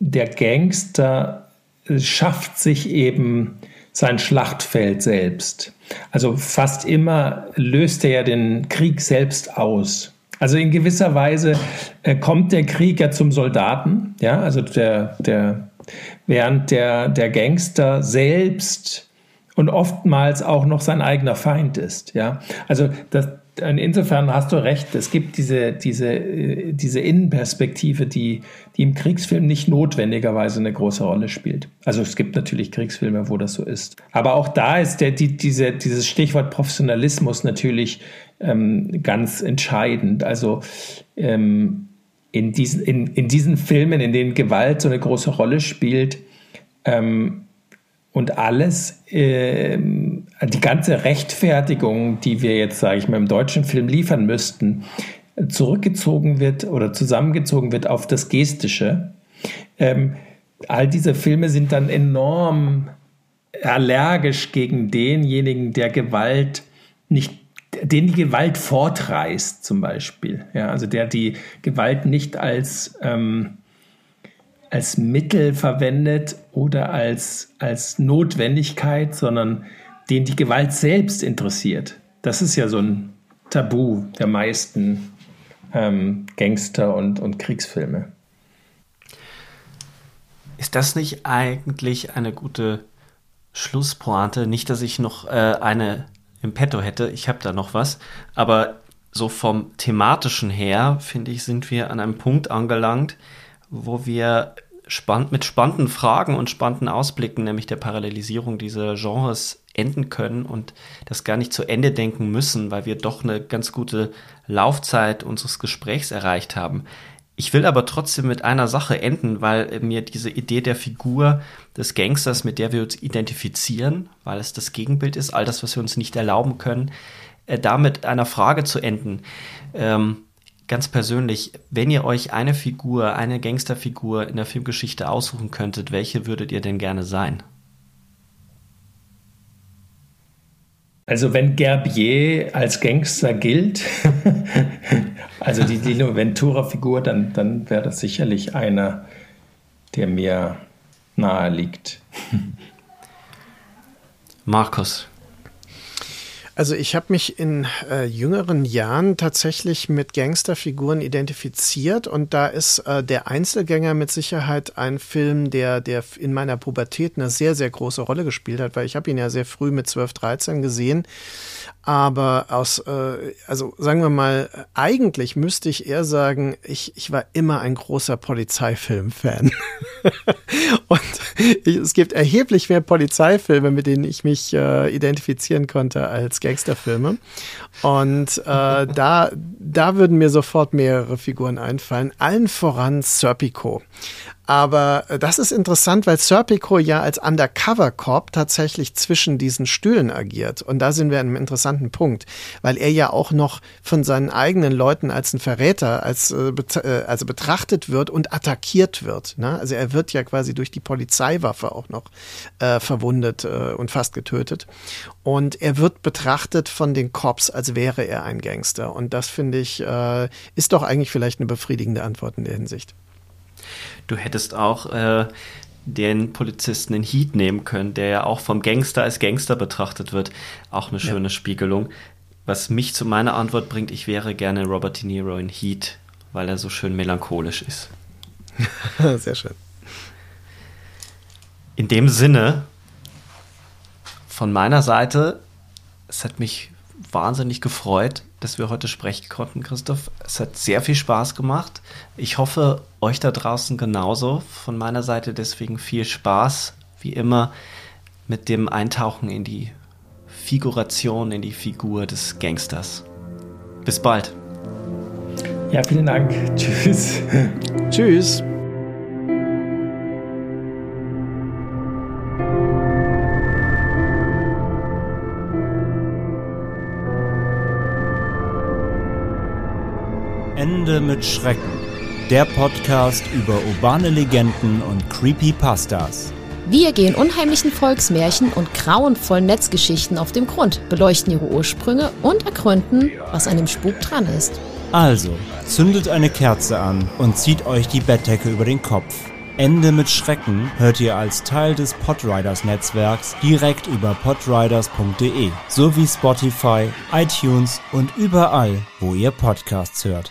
Der Gangster äh, schafft sich eben sein Schlachtfeld selbst. Also fast immer löst er ja den Krieg selbst aus. Also in gewisser Weise äh, kommt der Krieg ja zum Soldaten, ja, also der, der während der, der Gangster selbst und oftmals auch noch sein eigener Feind ist. Ja? Also das, insofern hast du recht, es gibt diese, diese, diese Innenperspektive, die, die im Kriegsfilm nicht notwendigerweise eine große Rolle spielt. Also es gibt natürlich Kriegsfilme, wo das so ist. Aber auch da ist der, die, diese, dieses Stichwort Professionalismus natürlich ähm, ganz entscheidend. Also ähm, in diesen, in, in diesen Filmen, in denen Gewalt so eine große Rolle spielt ähm, und alles, äh, die ganze Rechtfertigung, die wir jetzt, sage ich mal, im deutschen Film liefern müssten, zurückgezogen wird oder zusammengezogen wird auf das Gestische. Ähm, all diese Filme sind dann enorm allergisch gegen denjenigen, der Gewalt nicht den die Gewalt fortreißt, zum Beispiel. Ja, also der die Gewalt nicht als, ähm, als Mittel verwendet oder als, als Notwendigkeit, sondern den die Gewalt selbst interessiert. Das ist ja so ein Tabu der meisten ähm, Gangster- und, und Kriegsfilme. Ist das nicht eigentlich eine gute Schlusspointe? Nicht, dass ich noch äh, eine im Petto hätte. Ich habe da noch was. Aber so vom thematischen her, finde ich, sind wir an einem Punkt angelangt, wo wir spann mit spannenden Fragen und spannenden Ausblicken, nämlich der Parallelisierung dieser Genres, enden können und das gar nicht zu Ende denken müssen, weil wir doch eine ganz gute Laufzeit unseres Gesprächs erreicht haben. Ich will aber trotzdem mit einer Sache enden, weil mir diese Idee der Figur des Gangsters, mit der wir uns identifizieren, weil es das Gegenbild ist, all das, was wir uns nicht erlauben können, äh, damit einer Frage zu enden. Ähm, ganz persönlich, wenn ihr euch eine Figur, eine Gangsterfigur in der Filmgeschichte aussuchen könntet, welche würdet ihr denn gerne sein? Also wenn Gerbier als Gangster gilt, also die Dino Ventura-Figur, dann, dann wäre das sicherlich einer, der mir nahe liegt. Markus. Also ich habe mich in äh, jüngeren Jahren tatsächlich mit Gangsterfiguren identifiziert und da ist äh, der Einzelgänger mit Sicherheit ein Film, der, der in meiner Pubertät eine sehr, sehr große Rolle gespielt hat, weil ich habe ihn ja sehr früh mit 12, 13 gesehen aber aus, äh, also sagen wir mal, eigentlich müsste ich eher sagen, ich, ich war immer ein großer Polizeifilm-Fan. und ich, es gibt erheblich mehr Polizeifilme, mit denen ich mich äh, identifizieren konnte als Gangsterfilme. Und äh, da, da würden mir sofort mehrere Figuren einfallen, allen voran Serpico. Aber äh, das ist interessant, weil Serpico ja als Undercover Cop tatsächlich zwischen diesen Stühlen agiert. Und da sind wir an einem interessanten Punkt, weil er ja auch noch von seinen eigenen Leuten als ein Verräter, als, äh, äh, also betrachtet wird und attackiert wird. Ne? Also er wird ja quasi durch die Polizeiwaffe auch noch äh, verwundet äh, und fast getötet. Und er wird betrachtet von den Cops, als wäre er ein Gangster. Und das finde ich, äh, ist doch eigentlich vielleicht eine befriedigende Antwort in der Hinsicht. Du hättest auch äh, den Polizisten in Heat nehmen können, der ja auch vom Gangster als Gangster betrachtet wird. Auch eine schöne ja. Spiegelung. Was mich zu meiner Antwort bringt, ich wäre gerne Robert De Niro in Heat, weil er so schön melancholisch ist. Sehr schön. In dem Sinne, von meiner Seite, es hat mich wahnsinnig gefreut, dass wir heute sprechen konnten, Christoph. Es hat sehr viel Spaß gemacht. Ich hoffe, euch da draußen genauso. Von meiner Seite deswegen viel Spaß, wie immer, mit dem Eintauchen in die Figuration, in die Figur des Gangsters. Bis bald. Ja, vielen Dank. Tschüss. Tschüss. Ende mit Schrecken. Der Podcast über urbane Legenden und Creepypastas. Wir gehen unheimlichen Volksmärchen und grauenvollen Netzgeschichten auf den Grund, beleuchten ihre Ursprünge und ergründen, was an dem Spuk dran ist. Also, zündet eine Kerze an und zieht euch die Bettdecke über den Kopf. Ende mit Schrecken hört ihr als Teil des Podriders Netzwerks direkt über podriders.de sowie Spotify, iTunes und überall, wo ihr Podcasts hört.